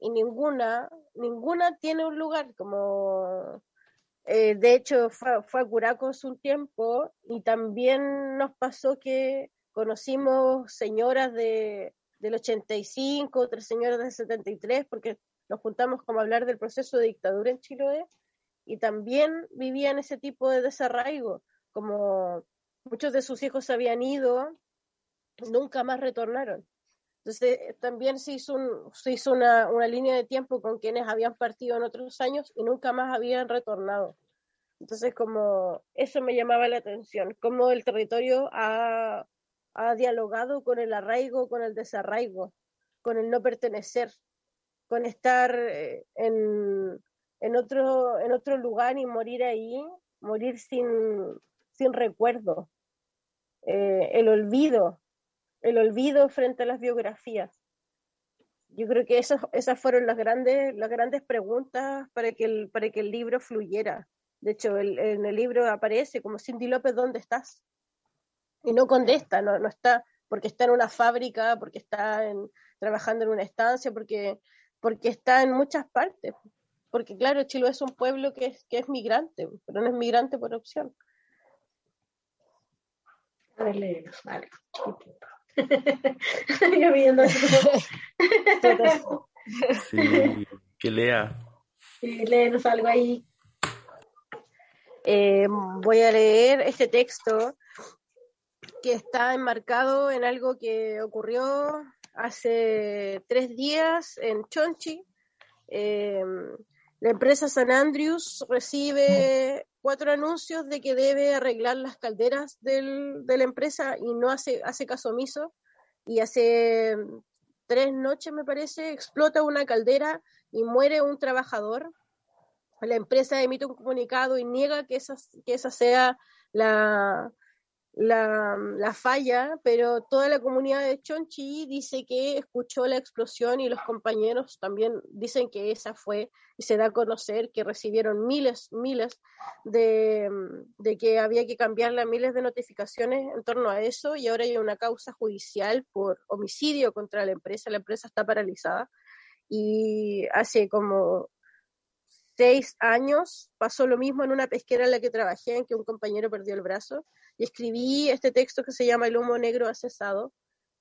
y ninguna, ninguna tiene un lugar, como eh, de hecho fue, fue, a Curacos un tiempo y también nos pasó que conocimos señoras de, del 85, otras señoras del 73, porque nos juntamos como a hablar del proceso de dictadura en Chiloé y también vivían ese tipo de desarraigo, como muchos de sus hijos habían ido, nunca más retornaron. Entonces también se hizo, un, se hizo una, una, línea de tiempo con quienes habían partido en otros años y nunca más habían retornado. Entonces como eso me llamaba la atención, cómo el territorio ha, ha dialogado con el arraigo, con el desarraigo, con el no pertenecer, con estar en, en, otro, lugar y morir ahí, morir sin, recuerdo, eh, el olvido, el olvido frente a las biografías. Yo creo que esas, fueron las grandes, preguntas para que, el, libro fluyera. De hecho, en el libro aparece como Cindy López, ¿dónde estás? Y no contesta, no, no está porque está en una fábrica, porque está en, trabajando en una estancia, porque, porque está en muchas partes. Porque claro, Chile es un pueblo que es, que es migrante, pero no es migrante por opción. A ver, léenos, vale. Yo viendo Sí, que lea. Sí, léenos algo ahí. Eh, voy a leer este texto que está enmarcado en algo que ocurrió hace tres días en Chonchi. Eh, la empresa San Andrews recibe cuatro anuncios de que debe arreglar las calderas del, de la empresa y no hace, hace caso omiso. Y hace tres noches, me parece, explota una caldera y muere un trabajador. La empresa emite un comunicado y niega que esa, que esa sea la, la, la, falla, pero toda la comunidad de Chonchi dice que escuchó la explosión y los compañeros también dicen que esa fue y se da a conocer que recibieron miles, miles de, de que había que cambiarle miles de notificaciones en torno a eso y ahora hay una causa judicial por homicidio contra la empresa, la empresa está paralizada y hace como seis años pasó lo mismo en una pesquera en la que trabajé, en que un compañero perdió el brazo, y escribí este texto que se llama El humo negro accesado,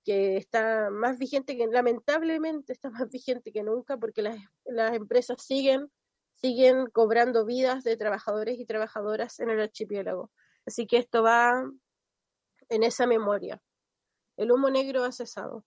que está más vigente que, lamentablemente, está más vigente que nunca, porque las, las empresas siguen, siguen cobrando vidas de trabajadores y trabajadoras en el archipiélago. Así que esto va en esa memoria. El humo negro ha cesado.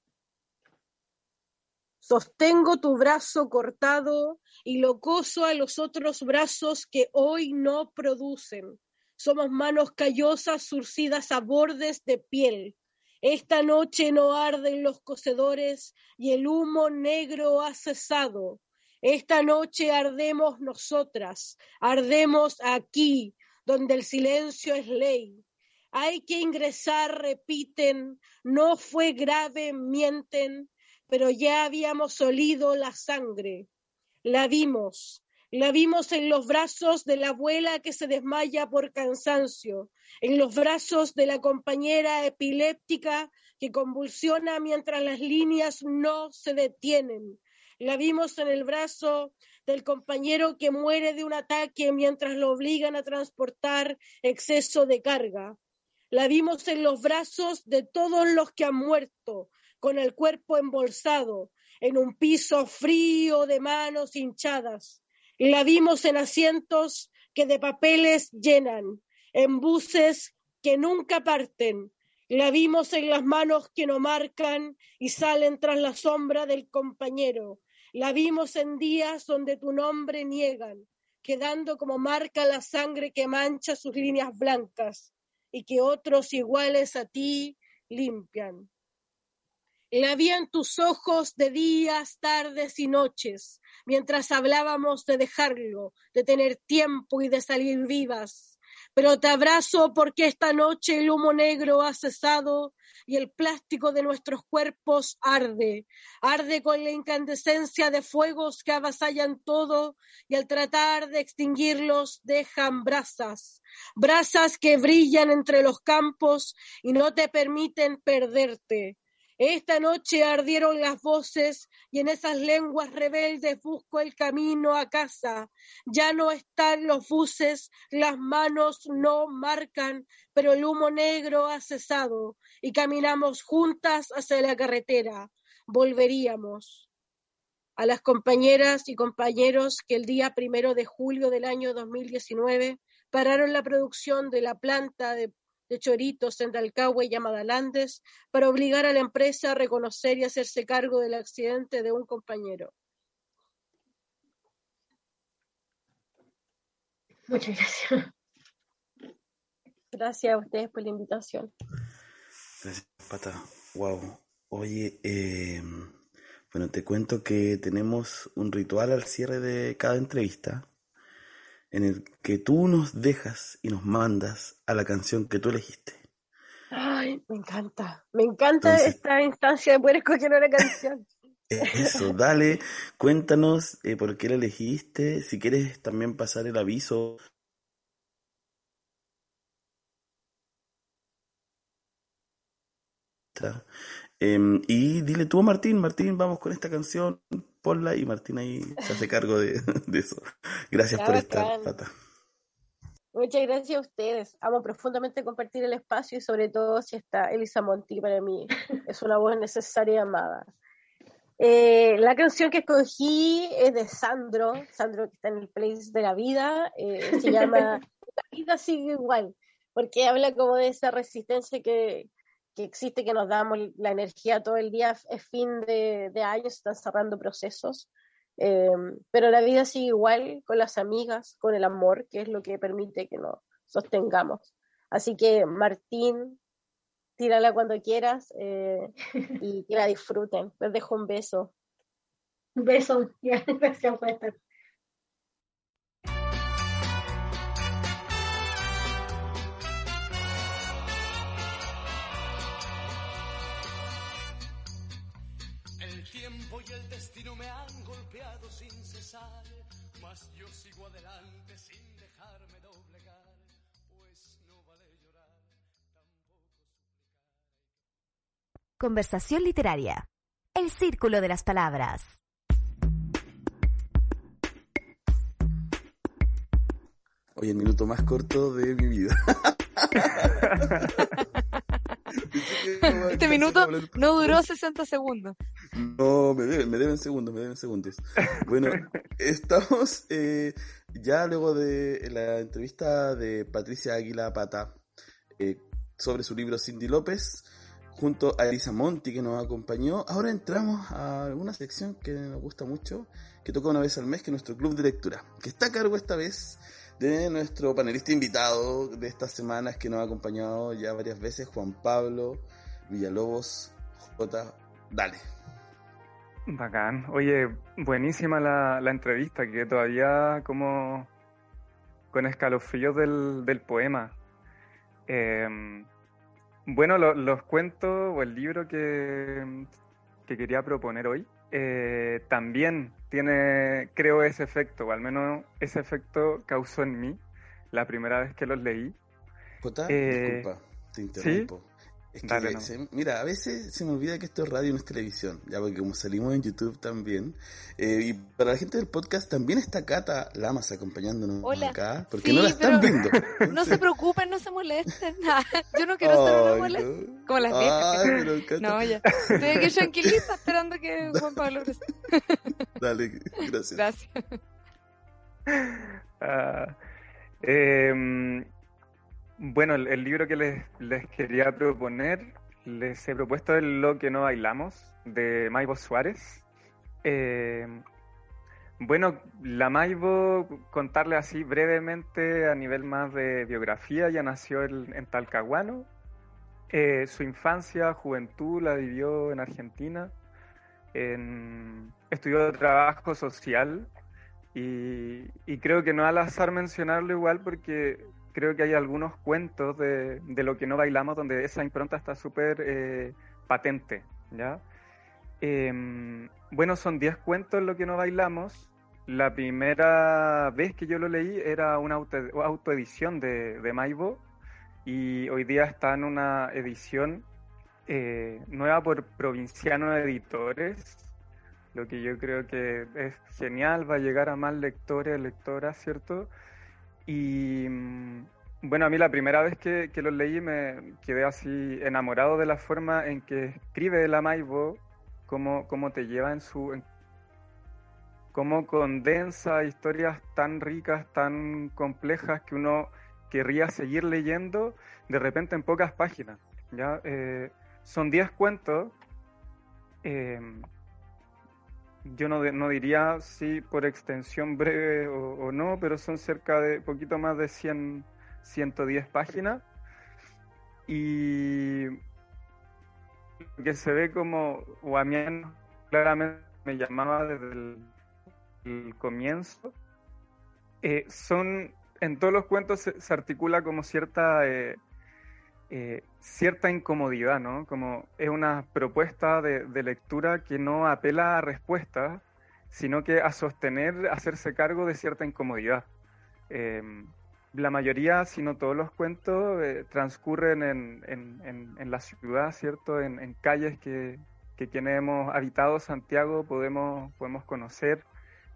Sostengo tu brazo cortado y lo coso a los otros brazos que hoy no producen. Somos manos callosas surcidas a bordes de piel. Esta noche no arden los cocedores y el humo negro ha cesado. Esta noche ardemos nosotras, ardemos aquí, donde el silencio es ley. Hay que ingresar, repiten, no fue grave, mienten, pero ya habíamos olido la sangre. La vimos, la vimos en los brazos de la abuela que se desmaya por cansancio, en los brazos de la compañera epiléptica que convulsiona mientras las líneas no se detienen. La vimos en el brazo del compañero que muere de un ataque mientras lo obligan a transportar exceso de carga. La vimos en los brazos de todos los que han muerto, con el cuerpo embolsado, en un piso frío de manos hinchadas. La vimos en asientos que de papeles llenan, en buses que nunca parten. La vimos en las manos que no marcan y salen tras la sombra del compañero. La vimos en días donde tu nombre niegan, quedando como marca la sangre que mancha sus líneas blancas y que otros iguales a ti limpian. La vi en tus ojos de días, tardes y noches, mientras hablábamos de dejarlo, de tener tiempo y de salir vivas. Pero te abrazo porque esta noche el humo negro ha cesado y el plástico de nuestros cuerpos arde, arde con la incandescencia de fuegos que avasallan todo y al tratar de extinguirlos dejan brasas, brasas que brillan entre los campos y no te permiten perderte. Esta noche ardieron las voces y en esas lenguas rebeldes busco el camino a casa. Ya no están los buses, las manos no marcan, pero el humo negro ha cesado y caminamos juntas hacia la carretera. Volveríamos. A las compañeras y compañeros que el día primero de julio del año 2019 pararon la producción de la planta de de choritos en Dalcahue llamada Landes para obligar a la empresa a reconocer y hacerse cargo del accidente de un compañero. Muchas gracias. Gracias a ustedes por la invitación. Gracias, Pata. Wow. Oye, eh, bueno, te cuento que tenemos un ritual al cierre de cada entrevista en el que tú nos dejas y nos mandas a la canción que tú elegiste. Ay, me encanta. Me encanta esta instancia de poder escoger una canción. Eso, dale, cuéntanos eh, por qué la elegiste, si quieres también pasar el aviso. Em, y dile tú, Martín, Martín, vamos con esta canción, ponla y Martín ahí se hace cargo de, eso. Gracias por estar, Pata. Muchas gracias a ustedes. Amo profundamente compartir el espacio y sobre todo si está Elisa Monti para mí. Es una voz necesaria y amada. Eh, la canción que escogí es de Sandro, Sandro que está en el Place de la Vida, eh, se llama La vida sigue igual, porque habla como de esa resistencia que, que existe, que nos damos la energía todo el día, es fin de, año, se están cerrando procesos, eh, pero la vida sigue igual con las amigas, con el amor, que es lo que permite que nos sostengamos. Así que Martín, tírala cuando quieras eh, y que la disfruten. Les dejo un beso. Un beso, gracias por estar. Mas yo sigo adelante sin dejarme doblegar, pues no vale llorar, tampoco suplicar. Conversación literaria. El círculo de las palabras. Hoy el minuto más corto de mi vida. este minuto no duró 60 segundos. No, me deben, me deben segundos, me deben segundos. Bueno, estamos eh, ya luego de la entrevista de Patricia Águila Pata eh, sobre su libro Cindy López, junto a Elisa Monti que nos acompañó. Ahora entramos a una sección que nos gusta mucho, que toca una vez al mes, que es nuestro club de lectura, que está a cargo esta vez de nuestro panelista invitado de estas semanas que nos ha acompañado ya varias veces, Juan Pablo Villalobos J. Dale. Bacán. Oye, buenísima la, la entrevista, que todavía como con escalofríos del, del poema. Em, bueno, los cuentos o el libro que, que quería proponer hoy eh, también tiene, creo, ese efecto, o al menos ese efecto causó en mí la primera vez que los leí. Jota, Eh, disculpa, te interrumpo. Es que, Dale, no. se- mira, a veces se me olvida que esto es radio y no es televisión, ya porque como salimos en YouTube también, eh, y para la gente del podcast también está Cata Lamas acompañándonos Hola. acá, porque Sí, no la están pero viendo. No se preocupen, no se molesten. Yo no quiero ser una molesta. Como las viejas. Ay, pero Cata, No, ya. Estoy aquí tranquilita esperando que Juan Pablo dale, gracias. Gracias. Ah, em, bueno, el, libro que les, les quería proponer, les he propuesto el Lo que no bailamos, de Maibo Suárez. Em, bueno, la Maibo, contarle así brevemente a nivel más de biografía, ya nació en, Talcahuano. Eh, su infancia, juventud la vivió en Argentina. En- estudió trabajo social y, y creo que no al azar mencionarlo igual porque creo que hay algunos cuentos de, de lo que no bailamos donde esa impronta está súper eh, patente, ¿ya? Em, bueno, son 10 cuentos lo que no bailamos. La primera vez que yo lo leí era una auto, autoedición de, de Maibo y hoy día está en una edición eh, nueva por Provinciano Editores, lo que yo creo que es genial, va a llegar a más lectores, lectoras, ¿cierto? Y mm, bueno, a mí la primera vez que, que lo leí me quedé así enamorado de la forma en que escribe la Maibo, cómo, cómo te lleva en su... en- cómo condensa historias tan ricas, tan complejas que uno querría seguir leyendo de repente en pocas páginas, ¿ya? Eh, son 10 cuentos. em, yo no, no diría si por extensión breve o, no, pero son cerca de poquito más de 100, 110 páginas. Y lo que se ve como, o a mí claramente me llamaba desde el, comienzo, eh, son, en todos los cuentos se, se articula como cierta... eh, eh, cierta incomodidad, ¿no? Como es una propuesta de, lectura que no apela a respuestas, sino que a sostener, hacerse cargo de cierta incomodidad. Eh, la mayoría, si no todos los cuentos, eh, transcurren en, la ciudad, ¿cierto? En, en calles que, que quienes hemos habitado Santiago podemos, podemos conocer.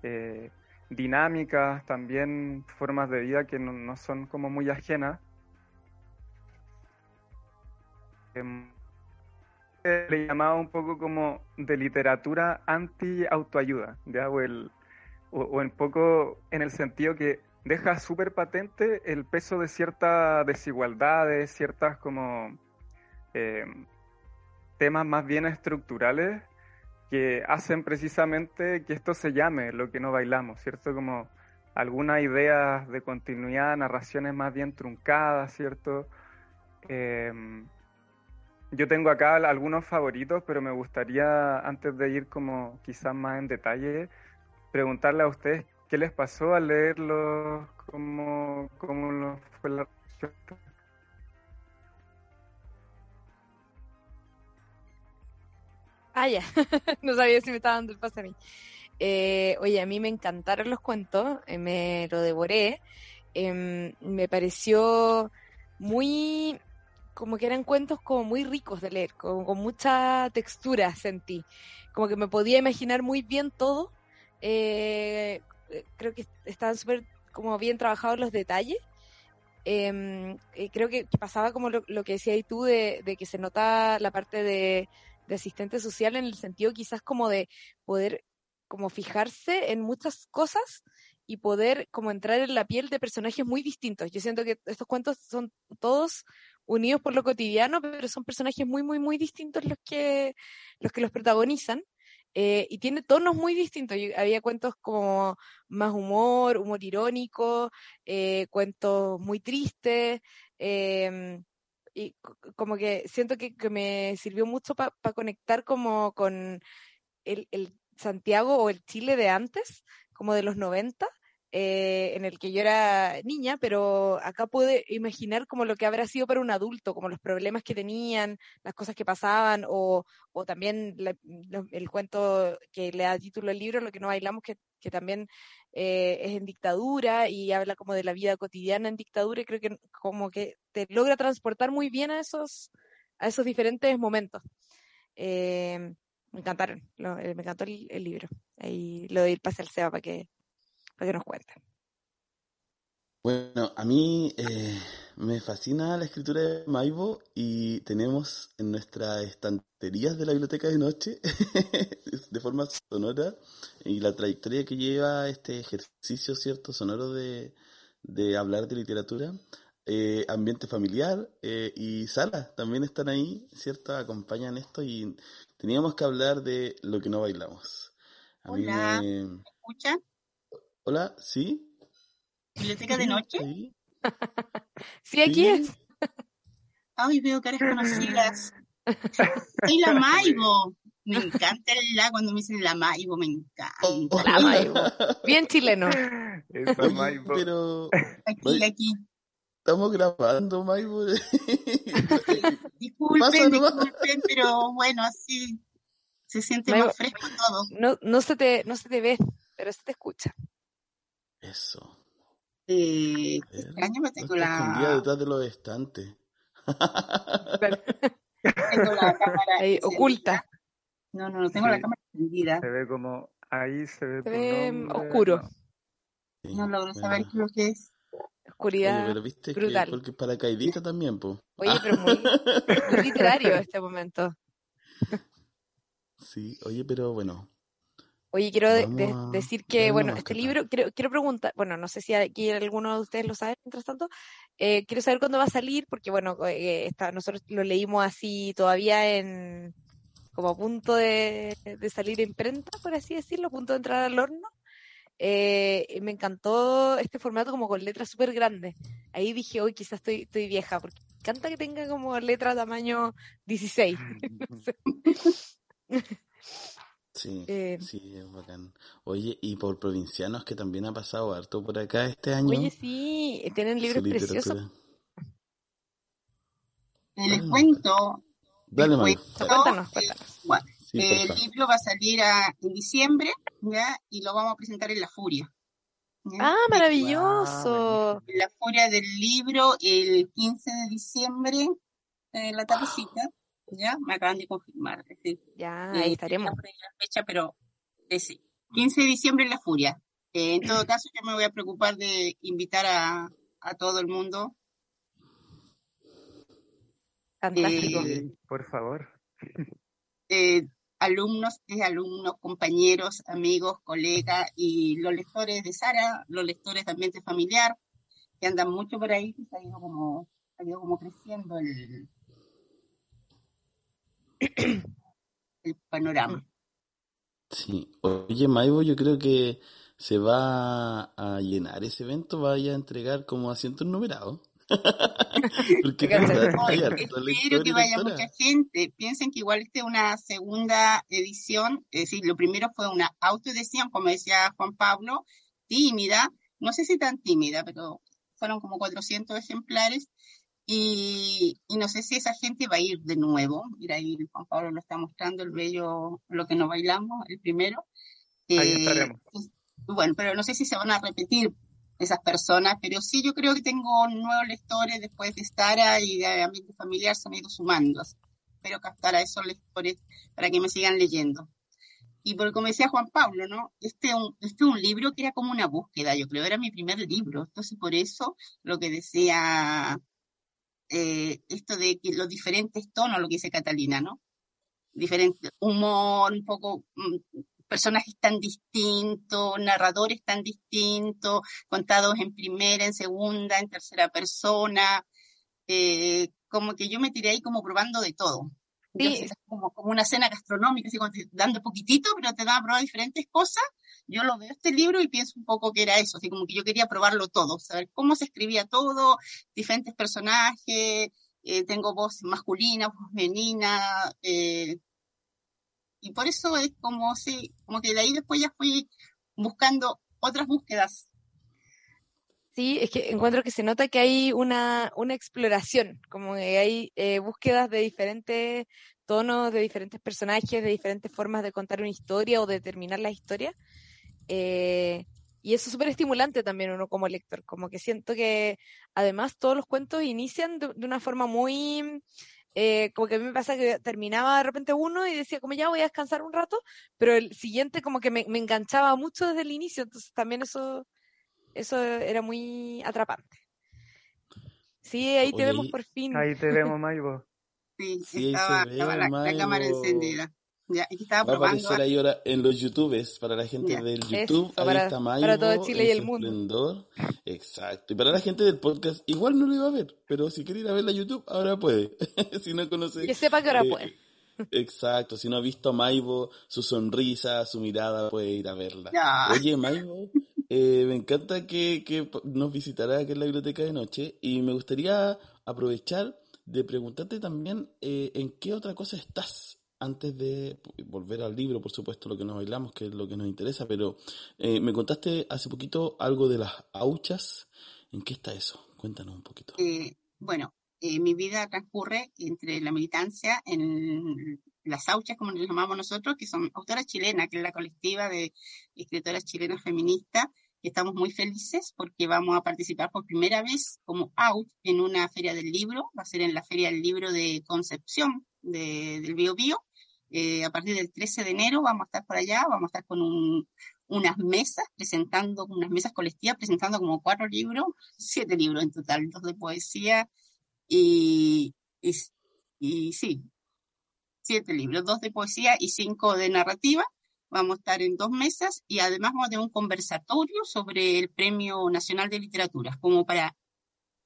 eh, dinámicas, también formas de vida que no, no son como muy ajenas. Eh, le llamaba un poco como de literatura anti-autoayuda, ¿ya? O, el, un poco en el sentido que deja súper patente el peso de ciertas desigualdades, ciertas como em, temas más bien estructurales que hacen precisamente que esto se llame lo que no bailamos, ¿cierto? Como algunas ideas de continuidad, narraciones más bien truncadas, ¿cierto? Em, yo tengo acá al- algunos favoritos, pero me gustaría, antes de ir como quizás más en detalle, preguntarle a ustedes qué les pasó al leerlos, cómo, cómo fue la reacción. Ah, ya. no sabía si me estaba dando el pase a mí. Eh, oye, a mí me encantaron los cuentos, eh, me lo devoré. Em, me pareció muy, como que eran cuentos como muy ricos de leer, como con mucha textura sentí. Como que me podía imaginar muy bien todo. Eh, creo que estaban súper como bien trabajados los detalles. Eh, creo que pasaba como lo, lo que decías tú de, de que se nota la parte de, de asistente social en el sentido quizás como de poder como fijarse en muchas cosas y poder como entrar en la piel de personajes muy distintos. Yo siento que estos cuentos son todos unidos por lo cotidiano, pero son personajes muy, muy, muy distintos los que los, que los protagonizan. eh, y tiene tonos muy distintos. Había cuentos como más humor, humor irónico, eh, cuentos muy tristes, em, y como que siento que, que me sirvió mucho para conectar como con el, el Santiago o el Chile de antes, como de los 90, eh, en el que yo era niña, pero acá pude imaginar como lo que habrá sido para un adulto, como los problemas que tenían, las cosas que pasaban, o, o también la- el cuento que le da título al libro, Lo que no bailamos, que, que también eh, es en dictadura y habla como de la vida cotidiana en dictadura, y creo que como que te logra transportar muy bien a esos, a esos diferentes momentos. Eh, me encantaron, lo- eh, me encantó el, el libro. Ahí lo doy el pase al Seba para que, para que nos cuente. Bueno, a mí eh, me fascina la escritura de Maibo y tenemos en nuestras estanterías de la biblioteca de noche, de forma sonora, y la trayectoria que lleva este ejercicio, ¿cierto?, sonoro de, de hablar de literatura, eh, ambiente familiar eh, y Sara también están ahí, ¿cierto?, acompañan esto y teníamos que hablar de lo que no bailamos. A mí Hola. me... escucha? Hola, ¿sí? ¿Biblioteca de noche? ¿Sí? Sí, aquí es. Ay, veo caras conocidas. Soy la Maibo. Me encanta el la cuando me dicen la Maibo, me encanta. La Maibo. Bien chileno. Esa Oye, Maibo. pero Aquí, aquí. estamos grabando, Maibo. Disculpen, disculpen, pero bueno, así se siente Maibo. más fresco todo. No, no, se te, no se te ve, pero se te escucha. Eso. Eh, A ver, extraño, me no tengo está escondida la, detrás de los estantes. tengo la cámara Ahí, oculta. No, no, no, tengo la cámara encendida. Se ve como ahí se ve Se ve nombre, oscuro. no. Sí, No logro saber qué es lo que es. Oye, Oscuridad. pero viste que brutal. porque es paracaidista también, po. Oye, pero muy, muy literario este momento. Sí, oye, pero bueno. Oye, quiero de- de- decir que, bueno, este libro, quiero, quiero preguntar, bueno, no sé si aquí alguno de ustedes lo sabe, mientras tanto, eh, quiero saber cuándo va a salir, porque, bueno, eh, está, nosotros lo leímos así todavía en, como a punto de, de salir en imprenta, por así decirlo, a punto de entrar al horno. Eh, me encantó este formato como con letras súper grandes. Ahí dije, hoy quizás estoy, estoy vieja, porque me encanta que tenga como letra tamaño 16. Sí, Eh, sí, es bacán. Oye, y por provincianos que también ha pasado harto por acá este año. Oye, sí, tienen libros preciosos. Les Dale, cuento, Dale, les cuento, Cuéntanos, eh, cuéntanos. bueno, Sí, el porfa. libro va a salir a- en diciembre, ¿ya? Y lo vamos a presentar en La Furia. ¿ya? Ah, Eh, maravilloso. en La Furia del libro el 15 de diciembre, en la tardecita, ¿ya? Me acaban de confirmar. es decir, Ya, eh, ahí estaremos. por ahí la fecha, pero eh, sí. 15 de diciembre en La Furia. Eh, en todo caso, yo me voy a preocupar de invitar a, a todo el mundo. Fantástico. Eh, por favor. eh, alumnos, eh, alumnos, compañeros, amigos, colegas y los lectores de Sara, los lectores de ambiente familiar, que andan mucho por ahí, que se ha ido como, ha ido como creciendo el, el panorama. Sí. Oye, Maibo, yo creo que se va a llenar ese evento, vaya a entregar como asientos numerados. Porque hartos espero que vaya mucha gente. Piensen que igual esta es una segunda edición, es decir, lo primero fue una autoedición, como decía Juan Pablo, tímida, no sé si tan tímida, pero fueron como 400 ejemplares y, y no sé si esa gente va a ir de nuevo, ir a ir, Juan Pablo lo está mostrando, el bello, lo que no bailamos, el primero. Ahí Eh, estaremos. pues, bueno, pero no sé si se van a repetir esas personas, pero sí yo creo que tengo nuevos lectores después de Stara y de Ambiente Familiar se han ido sumando. Espero captar a esos lectores para que me sigan leyendo. Y por como decía Juan Pablo, ¿no? Este es un, este es un libro que era como una búsqueda, yo creo, era mi primer libro. Entonces, por eso, lo que decía, eh, esto de que los diferentes tonos, lo que dice Catalina, ¿no? Diferente humor, un poco, mm, personajes tan distintos, narradores tan distintos, contados en primera, en segunda, en tercera persona, eh, como que yo me tiré ahí como probando de todo. Sí. como, como una cena gastronómica, así como te- dando poquitito, pero te dan a probar diferentes cosas. Yo lo veo este libro y pienso un poco que era eso, así como que yo quería probarlo todo, saber cómo se escribía todo, diferentes personajes, eh, tengo voz masculina, voz femenina, eh, y por eso es como, sí, como que de ahí después ya fui buscando otras búsquedas Sí, es que encuentro que se nota que hay una, una exploración, como que hay eh, búsquedas de diferentes tonos, de diferentes personajes, de diferentes formas de contar una historia o de terminar la historia. Eh, y eso es súper estimulante también uno como lector, como que siento que además todos los cuentos inician de, de una forma muy, eh, como que a mí me pasa que terminaba de repente uno y decía como ya voy a descansar un rato, pero el siguiente como que me, me enganchaba mucho desde el inicio, entonces también eso eso era muy atrapante. Sí, ahí te vemos por fin. Ahí te vemos, Maibo. Sí, Sí, estaba, ve, estaba la, la cámara Maibo. encendida. Ya, estaba Va a aparecer ahí ahora en los YouTubes, para la gente Ya. del Eso, YouTube, ahí para- está para Maibo todo Chile y el mundo. esplendor. Exacto. Y para la gente del podcast, igual no lo iba a ver, pero si quiere ir a ver la YouTube, ahora puede. si no conoce. Que sepa que ahora eh, puede. Exacto, si no ha visto a Maibo, su sonrisa, su mirada, puede ir a verla. Ya. Oye, Maibo, eh, me encanta que, nos visitará aquí en la biblioteca de noche y me gustaría aprovechar de preguntarte también eh, en qué otra cosa estás antes de volver al libro, por supuesto, lo que nos bailamos, que es lo que nos interesa, pero eh, me contaste hace poquito algo de las auchas. ¿En qué está eso? Cuéntanos un poquito. Eh, bueno, mi vida transcurre entre la militancia en las auchas, como les llamamos nosotros, que son autoras chilenas, que es la colectiva de escritoras chilenas feministas, y estamos muy felices porque vamos a participar por primera vez como out en una feria del libro, va a ser en la feria del libro de Concepción de- del Bio Bio. Eh, a partir del 13 de enero vamos a estar por allá, vamos a estar con un- unas mesas presentando, unas mesas colectivas presentando como cuatro libros, siete libros en total, dos de poesía y, y, y sí, siete libros, dos de poesía y cinco de narrativa. Vamos a estar en dos mesas y además vamos a tener un conversatorio sobre el Premio Nacional de Literatura, como para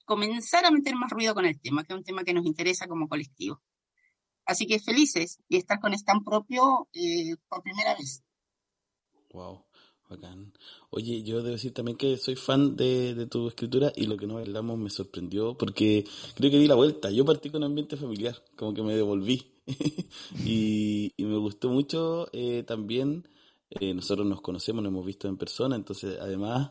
comenzar a meter más ruido con el tema, que es un tema que nos interesa como colectivo. Así que felices y estar con stand propio eh, por primera vez. Wow, bacán. Oye, yo debo decir también que soy fan de, de tu escritura y lo que nos bailamos me sorprendió porque creo que di la vuelta. Yo partí con ambiente familiar, como que me devolví. y, y me gustó mucho eh, también. eh, nosotros nos conocemos, nos hemos visto en persona, entonces además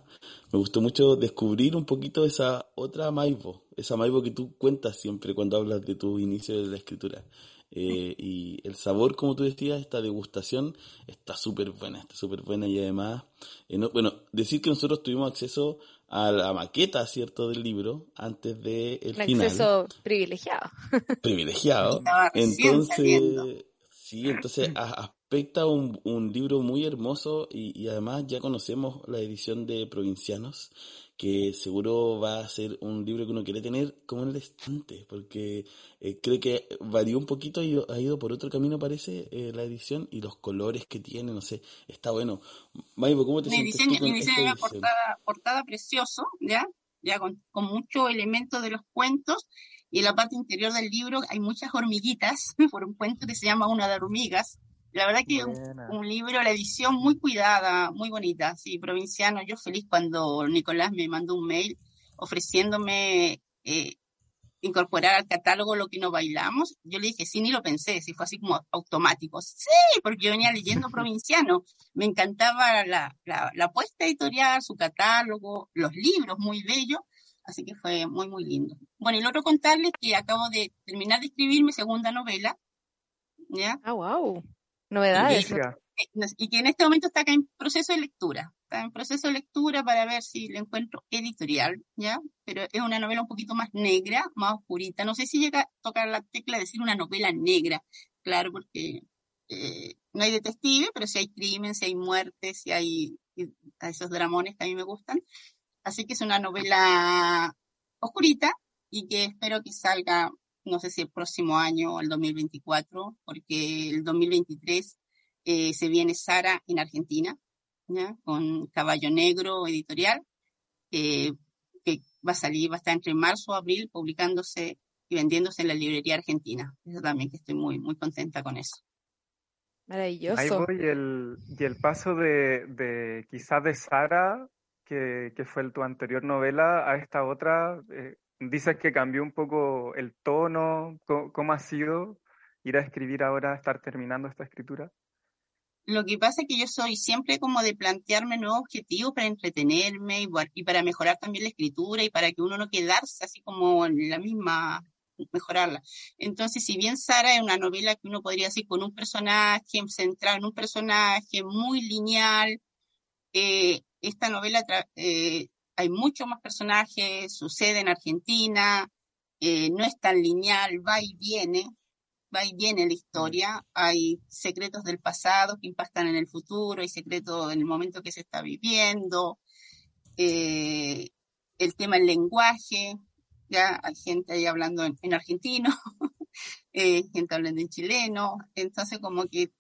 me gustó mucho descubrir un poquito esa otra Maibo, esa Maibo que tú cuentas siempre cuando hablas de tu inicio de la escritura. Eh, y el sabor, como tú decías, esta degustación está súper buena, está súper buena y además, eh, no- bueno, decir que nosotros tuvimos acceso a la maqueta, ¿cierto?, del libro antes del Un final, acceso privilegiado. privilegiado. Entonces, sí, entonces a- aspecta un, un libro muy hermoso y, y además ya conocemos la edición de Provincianos, que seguro va a ser un libro que uno quiere tener como en el estante, porque eh, creo que varió un poquito y ha ido por otro camino, parece, eh, la edición y los colores que tiene, no sé, está bueno. Maibo, ¿cómo te Una sientes edición, tú con una edición esta portada, portada precioso, ¿ya? Ya con, con mucho elemento de los cuentos. Y en la parte interior del libro hay muchas hormiguitas, por un cuento que se llama Una de hormigas. La verdad que un, libro, la edición muy cuidada, muy bonita. Sí, provinciano. Yo feliz cuando Nicolás me mandó un mail ofreciéndome eh, incorporar al catálogo lo que no bailamos. Yo le dije, sí, ni lo pensé, si fue así como automático. Sí, porque yo venía leyendo provinciano. Me encantaba la, la, la apuesta editorial, su catálogo, los libros muy bellos. Así que fue muy, muy lindo. Bueno, y lo otro contarles que acabo de terminar de escribir mi segunda novela, ¿ya? Ah, wow. Novedades. Eh, y que en este momento está acá en proceso de lectura. Está en proceso de lectura para ver si la encuentro editorial, ¿ya? Pero es una novela un poquito más negra, más oscurita. No sé si llega a tocar la tecla de decir una novela negra, claro, porque eh, no hay detective, pero sí hay crimen, si hay muerte, si hay esos dramones que a mí me gustan. Así que es una novela oscurita y que espero que salga, no sé si el próximo año o el 2024, porque el 2023 eh, se viene Sara en Argentina, ¿ya? con Caballo Negro Editorial, eh, que va a salir, va a estar entre marzo y abril publicándose y vendiéndose en la librería argentina. Eso también que estoy muy, muy contenta con eso. Ahí Maravilloso. voy, y el, y el paso de, de quizás de Sara, que, que fue el- tu anterior novela, a esta otra, eh, dices que cambió un poco el tono, ¿cómo, ha sido ir a escribir ahora, estar terminando esta escritura? Lo que pasa es que yo soy siempre como de plantearme nuevos objetivos para entretenerme y, y para mejorar también la escritura y para que uno no quedarse así como en la misma mejorarla. Entonces, si bien Sara es una novela que uno podría decir con un personaje centrado en un personaje muy lineal, eh, esta novela eh, hay muchos más personajes, sucede en Argentina, eh, no es tan lineal, va y viene, va y viene la historia, hay secretos del pasado que impactan en el futuro, hay secretos en el momento que se está viviendo, el tema del lenguaje, ya hay gente ahí hablando en, argentino, eh, gente hablando en chileno, entonces como que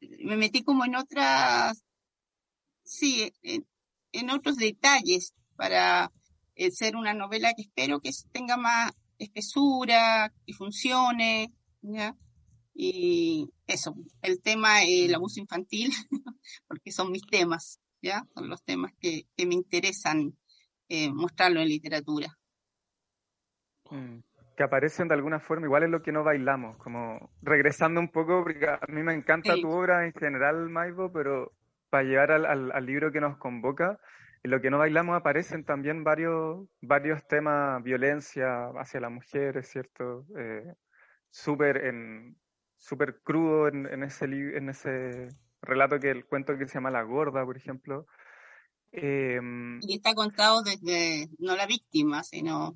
me metí como en otras, sí, en, otros detalles para eh, ser una novela que espero que tenga más espesura, que funcione, ¿ya? Y eso, el tema, el abuso infantil, porque son mis temas, ¿ya? Son los temas que, me interesan eh, mostrarlo en literatura. Mm. Que aparecen de alguna forma, igual es lo que no bailamos, como regresando un poco, porque a mí me encanta tu obra en general, Maibo, pero para llegar al, al, libro que nos convoca, en lo que no bailamos aparecen también varios, varios temas, violencia hacia la mujer, es cierto, eh, súper en súper crudo en, en, ese en ese relato que el cuento que se llama La Gorda, por ejemplo. Em, y está contado desde no la víctima, sino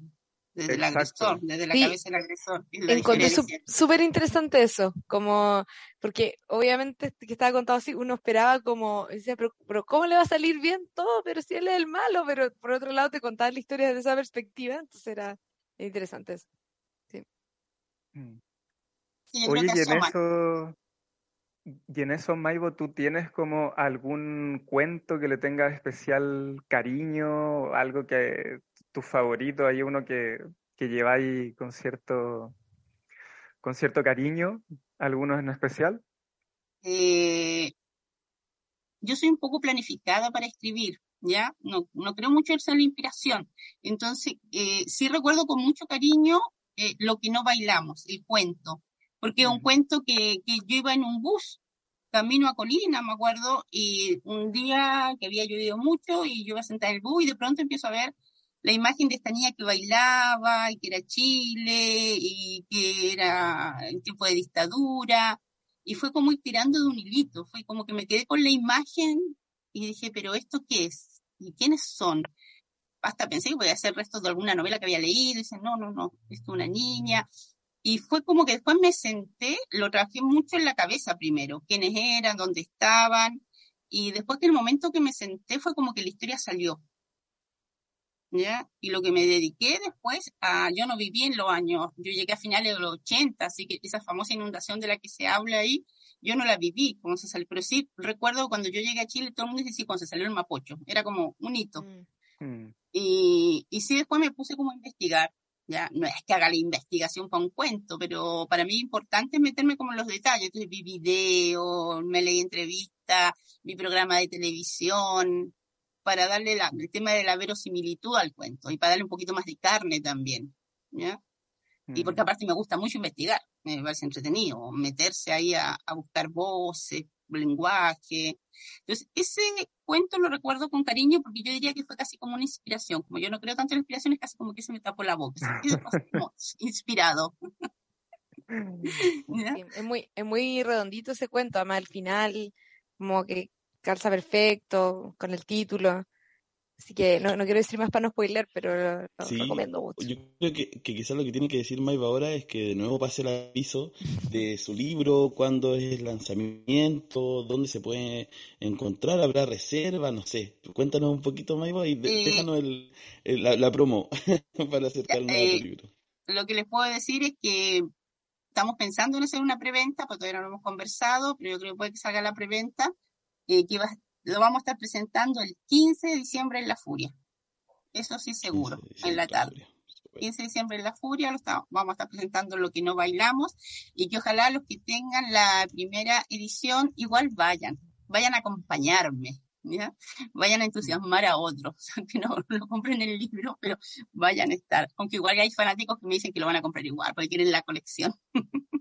desde el agresor, desde la cabeza del agresor. Encontré súper interesante eso, como, porque obviamente que estaba contado así, uno esperaba como, decía, pero, ¿cómo le va a salir bien todo? Pero si él es el malo, pero por otro lado te contaba la historia desde esa perspectiva, entonces era interesante eso. Sí. Mm. Oye, y en eso, y en eso, Maibo, ¿tú tienes como algún cuento que le tenga especial cariño, algo que tu favorito, hay uno que, que lleváis con cierto, con cierto cariño, algunos en especial? Eh, yo soy un poco planificada para escribir, ¿ya? No, no creo mucho en la inspiración. Entonces, eh, sí recuerdo con mucho cariño eh, lo que no bailamos, el cuento, porque es un cuento que, que yo iba en un bus camino a Colina, me acuerdo, y un día que había llovido mucho y yo iba a sentar en el bus y de pronto empiezo a ver la imagen de esta niña que bailaba y que era Chile y que era el tiempo de dictadura y fue como inspirando de un hilito, fue como que me quedé con la imagen y dije, pero ¿esto qué es? ¿Y quiénes son? Hasta pensé que podía ser restos de alguna novela que había leído y dice, no, no, no, es una niña. Y fue como que después me senté, lo trabajé mucho en la cabeza primero, quiénes eran, dónde estaban, y después que el momento que me senté fue como que la historia salió. ¿Ya? Y lo que me dediqué después, a, yo no viví en los años, yo llegué a finales de los 80, así que esa famosa inundación de la que se habla ahí, yo no la viví, cuando se salió, pero sí recuerdo cuando yo llegué a Chile, todo el mundo dice sí, cuando se salió el Mapocho, era como un hito. Mm. Mm. Y, y sí, después me puse como a investigar, ya, no es que haga la investigación para un cuento, pero para mí es importante meterme como en los detalles, entonces vi video, me leí entrevistas, vi programa de televisión, para darle el tema de la verosimilitud al cuento y para darle un poquito más de carne también. ¿ya? Y porque aparte me gusta mucho investigar, me parece entretenido, meterse ahí a, buscar voces, lenguaje. Entonces, ese cuento lo recuerdo con cariño porque yo diría que fue casi como una inspiración. Como yo no creo tanto en la inspiración, es casi como que se me tapó la boca. como inspirado. es, muy, es muy redondito ese cuento, además al final, como que calza perfecto con el título. Así que no, no quiero decir más para no spoiler, pero lo, recomiendo mucho. Yo creo que, que, quizás lo que tiene que decir Maiva ahora es que de nuevo pase el aviso de su libro, cuándo es el lanzamiento, dónde se puede encontrar, habrá reserva, no sé. Cuéntanos un poquito, Maiva, y déjanos el, la, promo para acercarnos eh, a libro. Lo que les puedo decir es que estamos pensando en hacer una preventa, porque todavía no lo hemos conversado, pero yo creo que puede que salga la preventa que lo vamos a estar presentando el 15 de diciembre en La Furia. Eso sí seguro, en la tarde. 15 de diciembre en La Furia, lo vamos a estar presentando lo que no bailamos y que ojalá los que tengan la primera edición igual vayan, vayan a acompañarme, vayan a entusiasmar a otros, que no, lo compren el libro, pero vayan a estar, aunque igual hay fanáticos que me dicen que lo van a comprar igual, porque quieren la colección.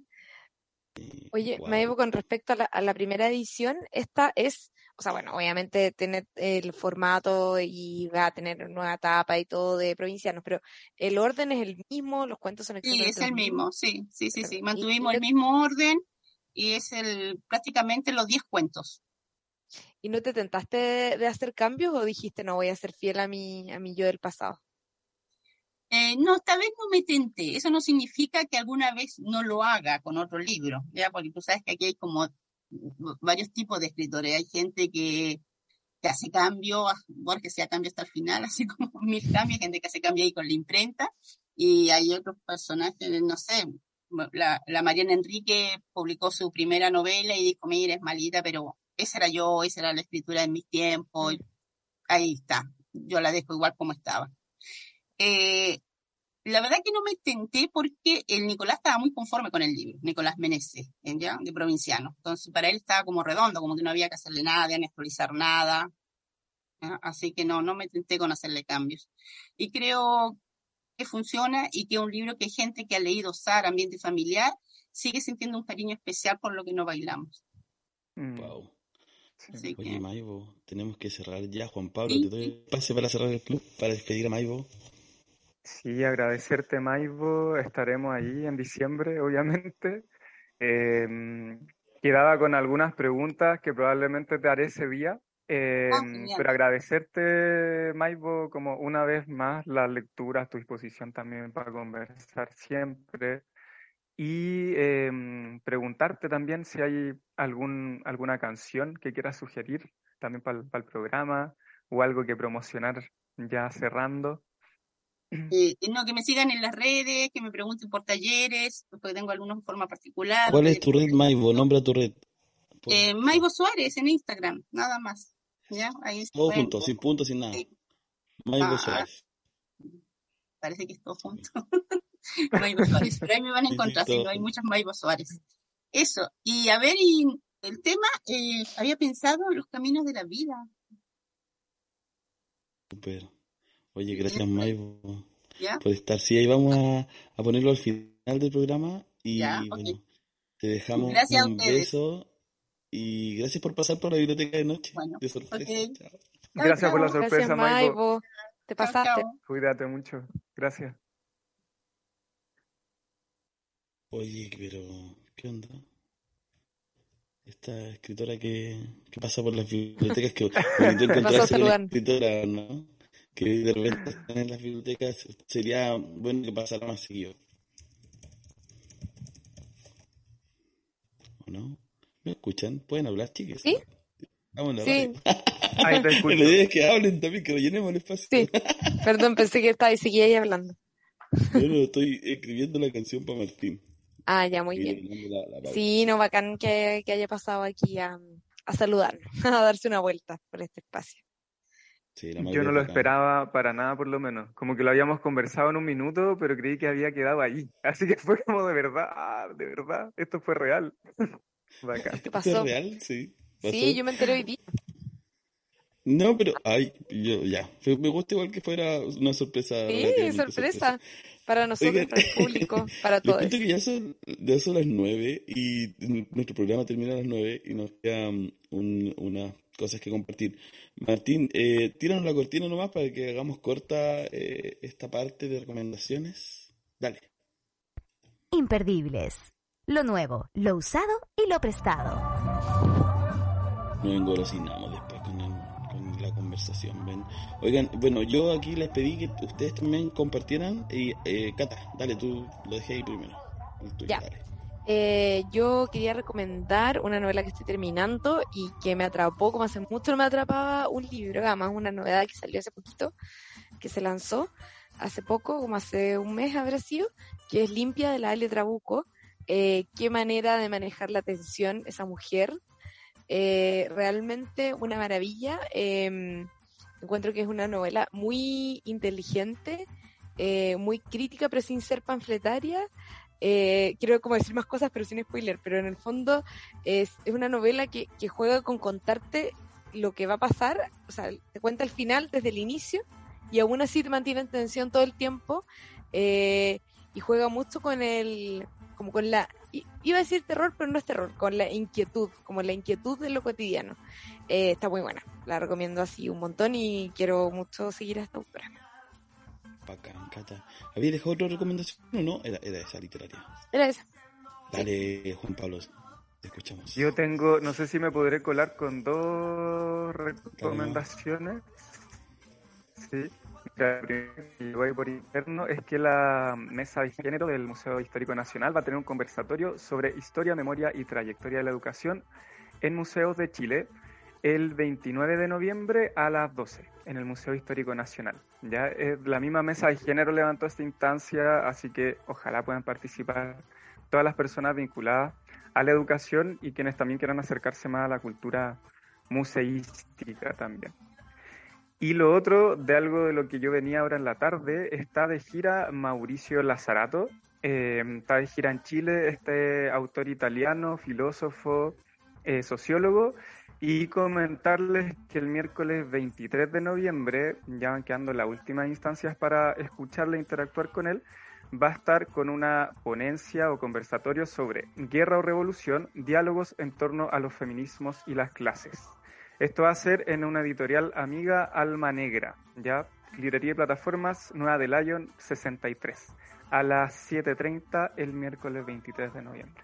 Oye, Wow. Maivo, con respecto a la, a la primera edición, esta es, o sea, bueno, obviamente tiene el formato y va a tener nueva etapa y todo de provincianos, pero el orden es el mismo, los cuentos son Sí, es el mismo, mismos. sí, sí, sí, sí. Mantuvimos y el mismo orden y es el prácticamente los 10 cuentos. ¿Y no te tentaste de, de hacer cambios o dijiste, no, voy a ser fiel a mi, a mi yo del pasado? Eh, no, esta vez no me tenté. Eso no significa que alguna vez no lo haga con otro libro, ¿ya? Porque tú sabes que aquí hay como v- varios tipos de escritores. Hay gente que, que hace cambio, Borges hacía cambio hasta el final, así como mil cambios, hay gente que hace cambio ahí con la imprenta, y hay otros personajes, no sé, la, la Mariana Enrique publicó su primera novela y dijo, mira, es malita, pero esa era yo, esa era la escritura en mis tiempos, ahí está, yo la dejo igual como estaba. Eh, la verdad que no me tenté porque el Nicolás estaba muy conforme con el libro, Nicolás Meneses, ¿eh? ¿ya? de provinciano. Entonces para él estaba como redondo, como que no había que hacerle nada, ni actualizar nada. ¿ya? Así que no, no me tenté con hacerle cambios. Y creo que funciona y que es un libro que gente que ha leído Sara, Ambiente Familiar, sigue sintiendo un cariño especial por lo que no bailamos. Mm, Wow. Así Oye, que, Maivo, tenemos que cerrar ya. Juan Pablo, Sí, te doy el pase para cerrar el club, para despedir a Maivo. Sí, agradecerte, Maivo. Estaremos ahí en diciembre, obviamente. Em, quedaba con algunas preguntas que probablemente te haré ese día. Em, Ah, genial. pero agradecerte, Maivo, como una vez más las lecturas, tu disposición también para conversar siempre. Y em, preguntarte también si hay algún, alguna canción que quieras sugerir también para el programa o algo que promocionar ya cerrando. Eh, no, que me sigan en las redes, que me pregunten por talleres, porque tengo algunos en forma particular. ¿Cuál es eh, tu red, Maivo? Nombra tu red. Eh, Maivo Suárez en Instagram, nada más. ¿Ya? Ahí Todo junto, sin punto, sin nada. Sí. Maivo Ah. Suárez. Parece que es todo junto. Maivo Suárez, pero ahí me van a Sí, sí, encontrar, si todo no hay muchas Maivo Suárez. Eso, y a ver, y el tema, eh, había pensado en los caminos de la vida. Súper. Oye, gracias, Maivo, ¿Ya? por estar. Sí, ahí vamos a, a ponerlo al final del programa. Y Ya, bueno, te dejamos Gracias un beso. Y gracias por pasar por la biblioteca de noche. Bueno, de sorpresa. Chao. Gracias por la sorpresa, Gracias, Maivo. Maivo. Te pasaste. chao. Cuídate mucho. Gracias. Oye, pero, ¿qué onda? Esta escritora que, que pasa por las bibliotecas, que bonito encontrarse con saludar. escritora, ¿no? Que de repente están en las bibliotecas, sería bueno que pasara más seguido. ¿O no? ¿Me escuchan? ¿Pueden hablar, chicas? ¿Sí? Sí. Ahí te La escucho. idea es que hablen también, que rellenemos el espacio. sí. Perdón, pensé que estaba y seguía ahí hablando. No, estoy escribiendo la canción para Martín. Ah, ya, muy Y bien. la. Sí, no, bacán que, que haya pasado aquí a, a saludarnos, a darse una vuelta por este espacio. Sí, la Yo no lo esperaba para nada, por lo menos. Como que lo habíamos conversado en un minuto, pero creí que había quedado ahí. Así que fue como de verdad, de verdad, esto fue real. Bacán. ¿Qué ¿Esto es pasó? real? Sí. ¿Pasó? Sí, yo me enteré hoy día. No, pero, ay, yo, ya. Me gusta igual que fuera una sorpresa. Sí, sorpresa. Para nosotros, Oigan. para el público, para todos. cuento que ya son, ya son las nueve y nuestro programa termina a las nueve y nos quedan un- unas cosas que compartir. Martín, eh, tíranos la cortina nomás para que hagamos corta eh, esta parte de recomendaciones. Dale. Imperdibles. Lo nuevo, lo usado y lo prestado. Nos engolosinamos después con, el- con la conversación. ¿ven? Oigan, bueno, yo aquí les pedí que ustedes también compartieran. Y, eh, Cata, dale, tú lo dejé ahí primero. Tuyo, Ya. dale. Eh, yo quería recomendar una novela que estoy terminando y que me atrapó, como hace mucho me atrapaba un libro, además una novedad que salió hace poquito, que se lanzó hace poco, como hace un mes habrá sido, que es Limpia de la Ale Trabuco. Eh, qué manera de manejar la tensión esa mujer. Eh, realmente una maravilla. Eh, encuentro que es una novela muy inteligente, muy crítica, pero sin ser panfletaria. Eh, quiero como decir más cosas, pero sin spoiler, pero en el fondo es, es una novela que, que juega con contarte lo que va a pasar, o sea, te cuenta el final desde el inicio y aún así te mantiene en tensión todo el tiempo eh, y juega mucho con el como con la iba a decir terror, pero no es terror, con la inquietud, como la inquietud de lo cotidiano. Eh, está muy buena, la recomiendo así un montón y quiero mucho seguir a esta autora. Bacán, Cata. ¿Había dejado otra recomendación o no? Era, era esa literaria. Era esa. Dale, Juan Pablo, te escuchamos. Yo tengo, no sé si me podré colar con dos recomendaciones. Sí. La primera que ahí por interno es que la Mesa de Género del Museo Histórico Nacional va a tener un conversatorio sobre historia, memoria y trayectoria de la educación en museos de Chile el 29 de noviembre a las 12 en el Museo Histórico Nacional. Ya Eh, la misma Mesa de Género levantó esta instancia, así que ojalá puedan participar todas las personas vinculadas a la educación y quienes también quieran acercarse más a la cultura museística también. Y lo otro, de algo de lo que yo venía ahora en la tarde, está de gira Mauricio Lazarato. Eh, está de gira en Chile este autor italiano, filósofo, eh, sociólogo. Y comentarles que el miércoles 23 de noviembre, ya van quedando las últimas instancias para escucharle e interactuar con él, va a estar con una ponencia o conversatorio sobre guerra o revolución, diálogos en torno a los feminismos y las clases. Esto va a ser en una editorial amiga Alma Negra, ya librería y plataformas Nueva de Lion 63, a las 7.30 el miércoles 23 de noviembre.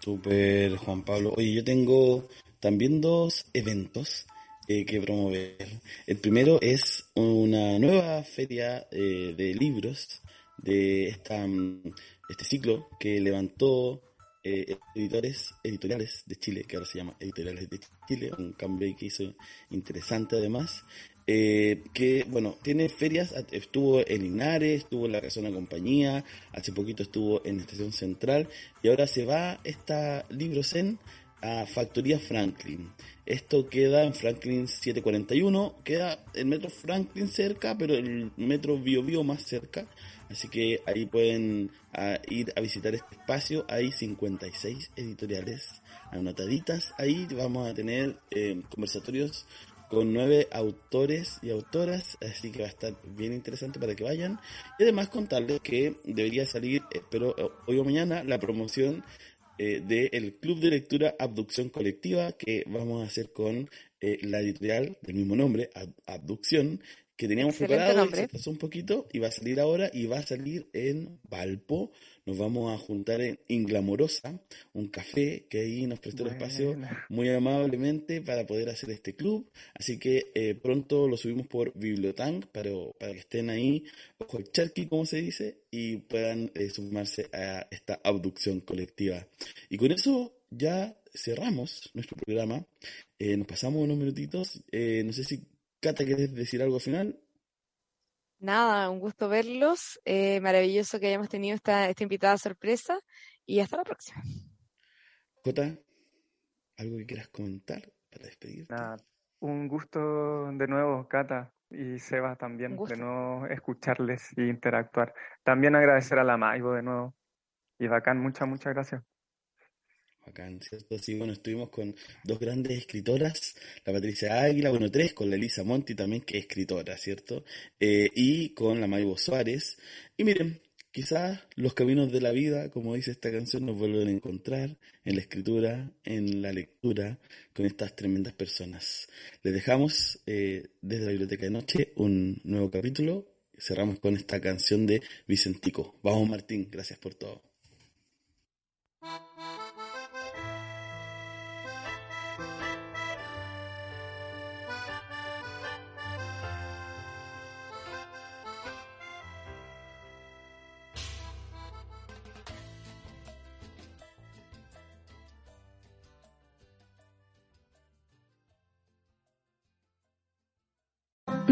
Super Juan Pablo. Oye, yo tengo también dos eventos eh, que promover. El primero es una nueva feria eh, de libros de esta, mm, este ciclo que levantó eh, editores editoriales de Chile, que ahora se llama Editoriales de Chile, un cambio que hizo interesante además. eh, que bueno, tiene ferias, estuvo en Linares, estuvo en la Casona Compañía, hace poquito estuvo en Estación Central y ahora se va esta Librosen a Factoría Franklin. Esto queda en Franklin 741, queda el metro Franklin cerca, pero el metro Bio Bio más cerca. Así que ahí pueden ah, ir a visitar este espacio. Hay 56 editoriales anotaditas. Ahí vamos a tener eh, conversatorios con nueve autores y autoras, así que va a estar bien interesante para que vayan. Y además contarles que debería salir, espero hoy o mañana, la promoción eh, del Club de Lectura Abducción Colectiva que vamos a hacer con eh, la editorial del mismo nombre, Ab- Abducción, que teníamos Excelente preparado y se pasó un poquito y va a salir ahora y va a salir en Valpo. Nos vamos a juntar en Inglamorosa, un café que ahí nos prestó el espacio muy amablemente para poder hacer este club. Así que eh, pronto lo subimos por Bibliotank para, para que estén ahí, ojo el charqui, como se dice, y puedan eh, sumarse a esta abducción colectiva. Y con eso ya cerramos nuestro programa. Eh, nos pasamos unos minutitos. Eh, no sé si Cata quieres decir algo final. Nada, un gusto verlos. eh, maravilloso que hayamos tenido esta, esta invitada sorpresa y hasta la próxima. Jota, ¿algo que quieras comentar para despedirte? Nada, un gusto de nuevo, Cata y Seba también, de nuevo escucharles y interactuar. También agradecer a la Maivo de nuevo. Y bacán, muchas, muchas gracias. Bacán, ¿cierto? Sí, bueno, estuvimos con dos grandes escritoras, la Patricia Águila, bueno, tres, con la Elisa Monti también, que es escritora, ¿cierto? Eh, y con la Maibo Suárez. Y miren, quizás los caminos de la vida, como dice esta canción, nos vuelven a encontrar en la escritura, en la lectura, con estas tremendas personas. Les dejamos eh, desde la Biblioteca de Noche un nuevo capítulo. Cerramos con esta canción de Vicentico. Vamos, Martín, gracias por todo.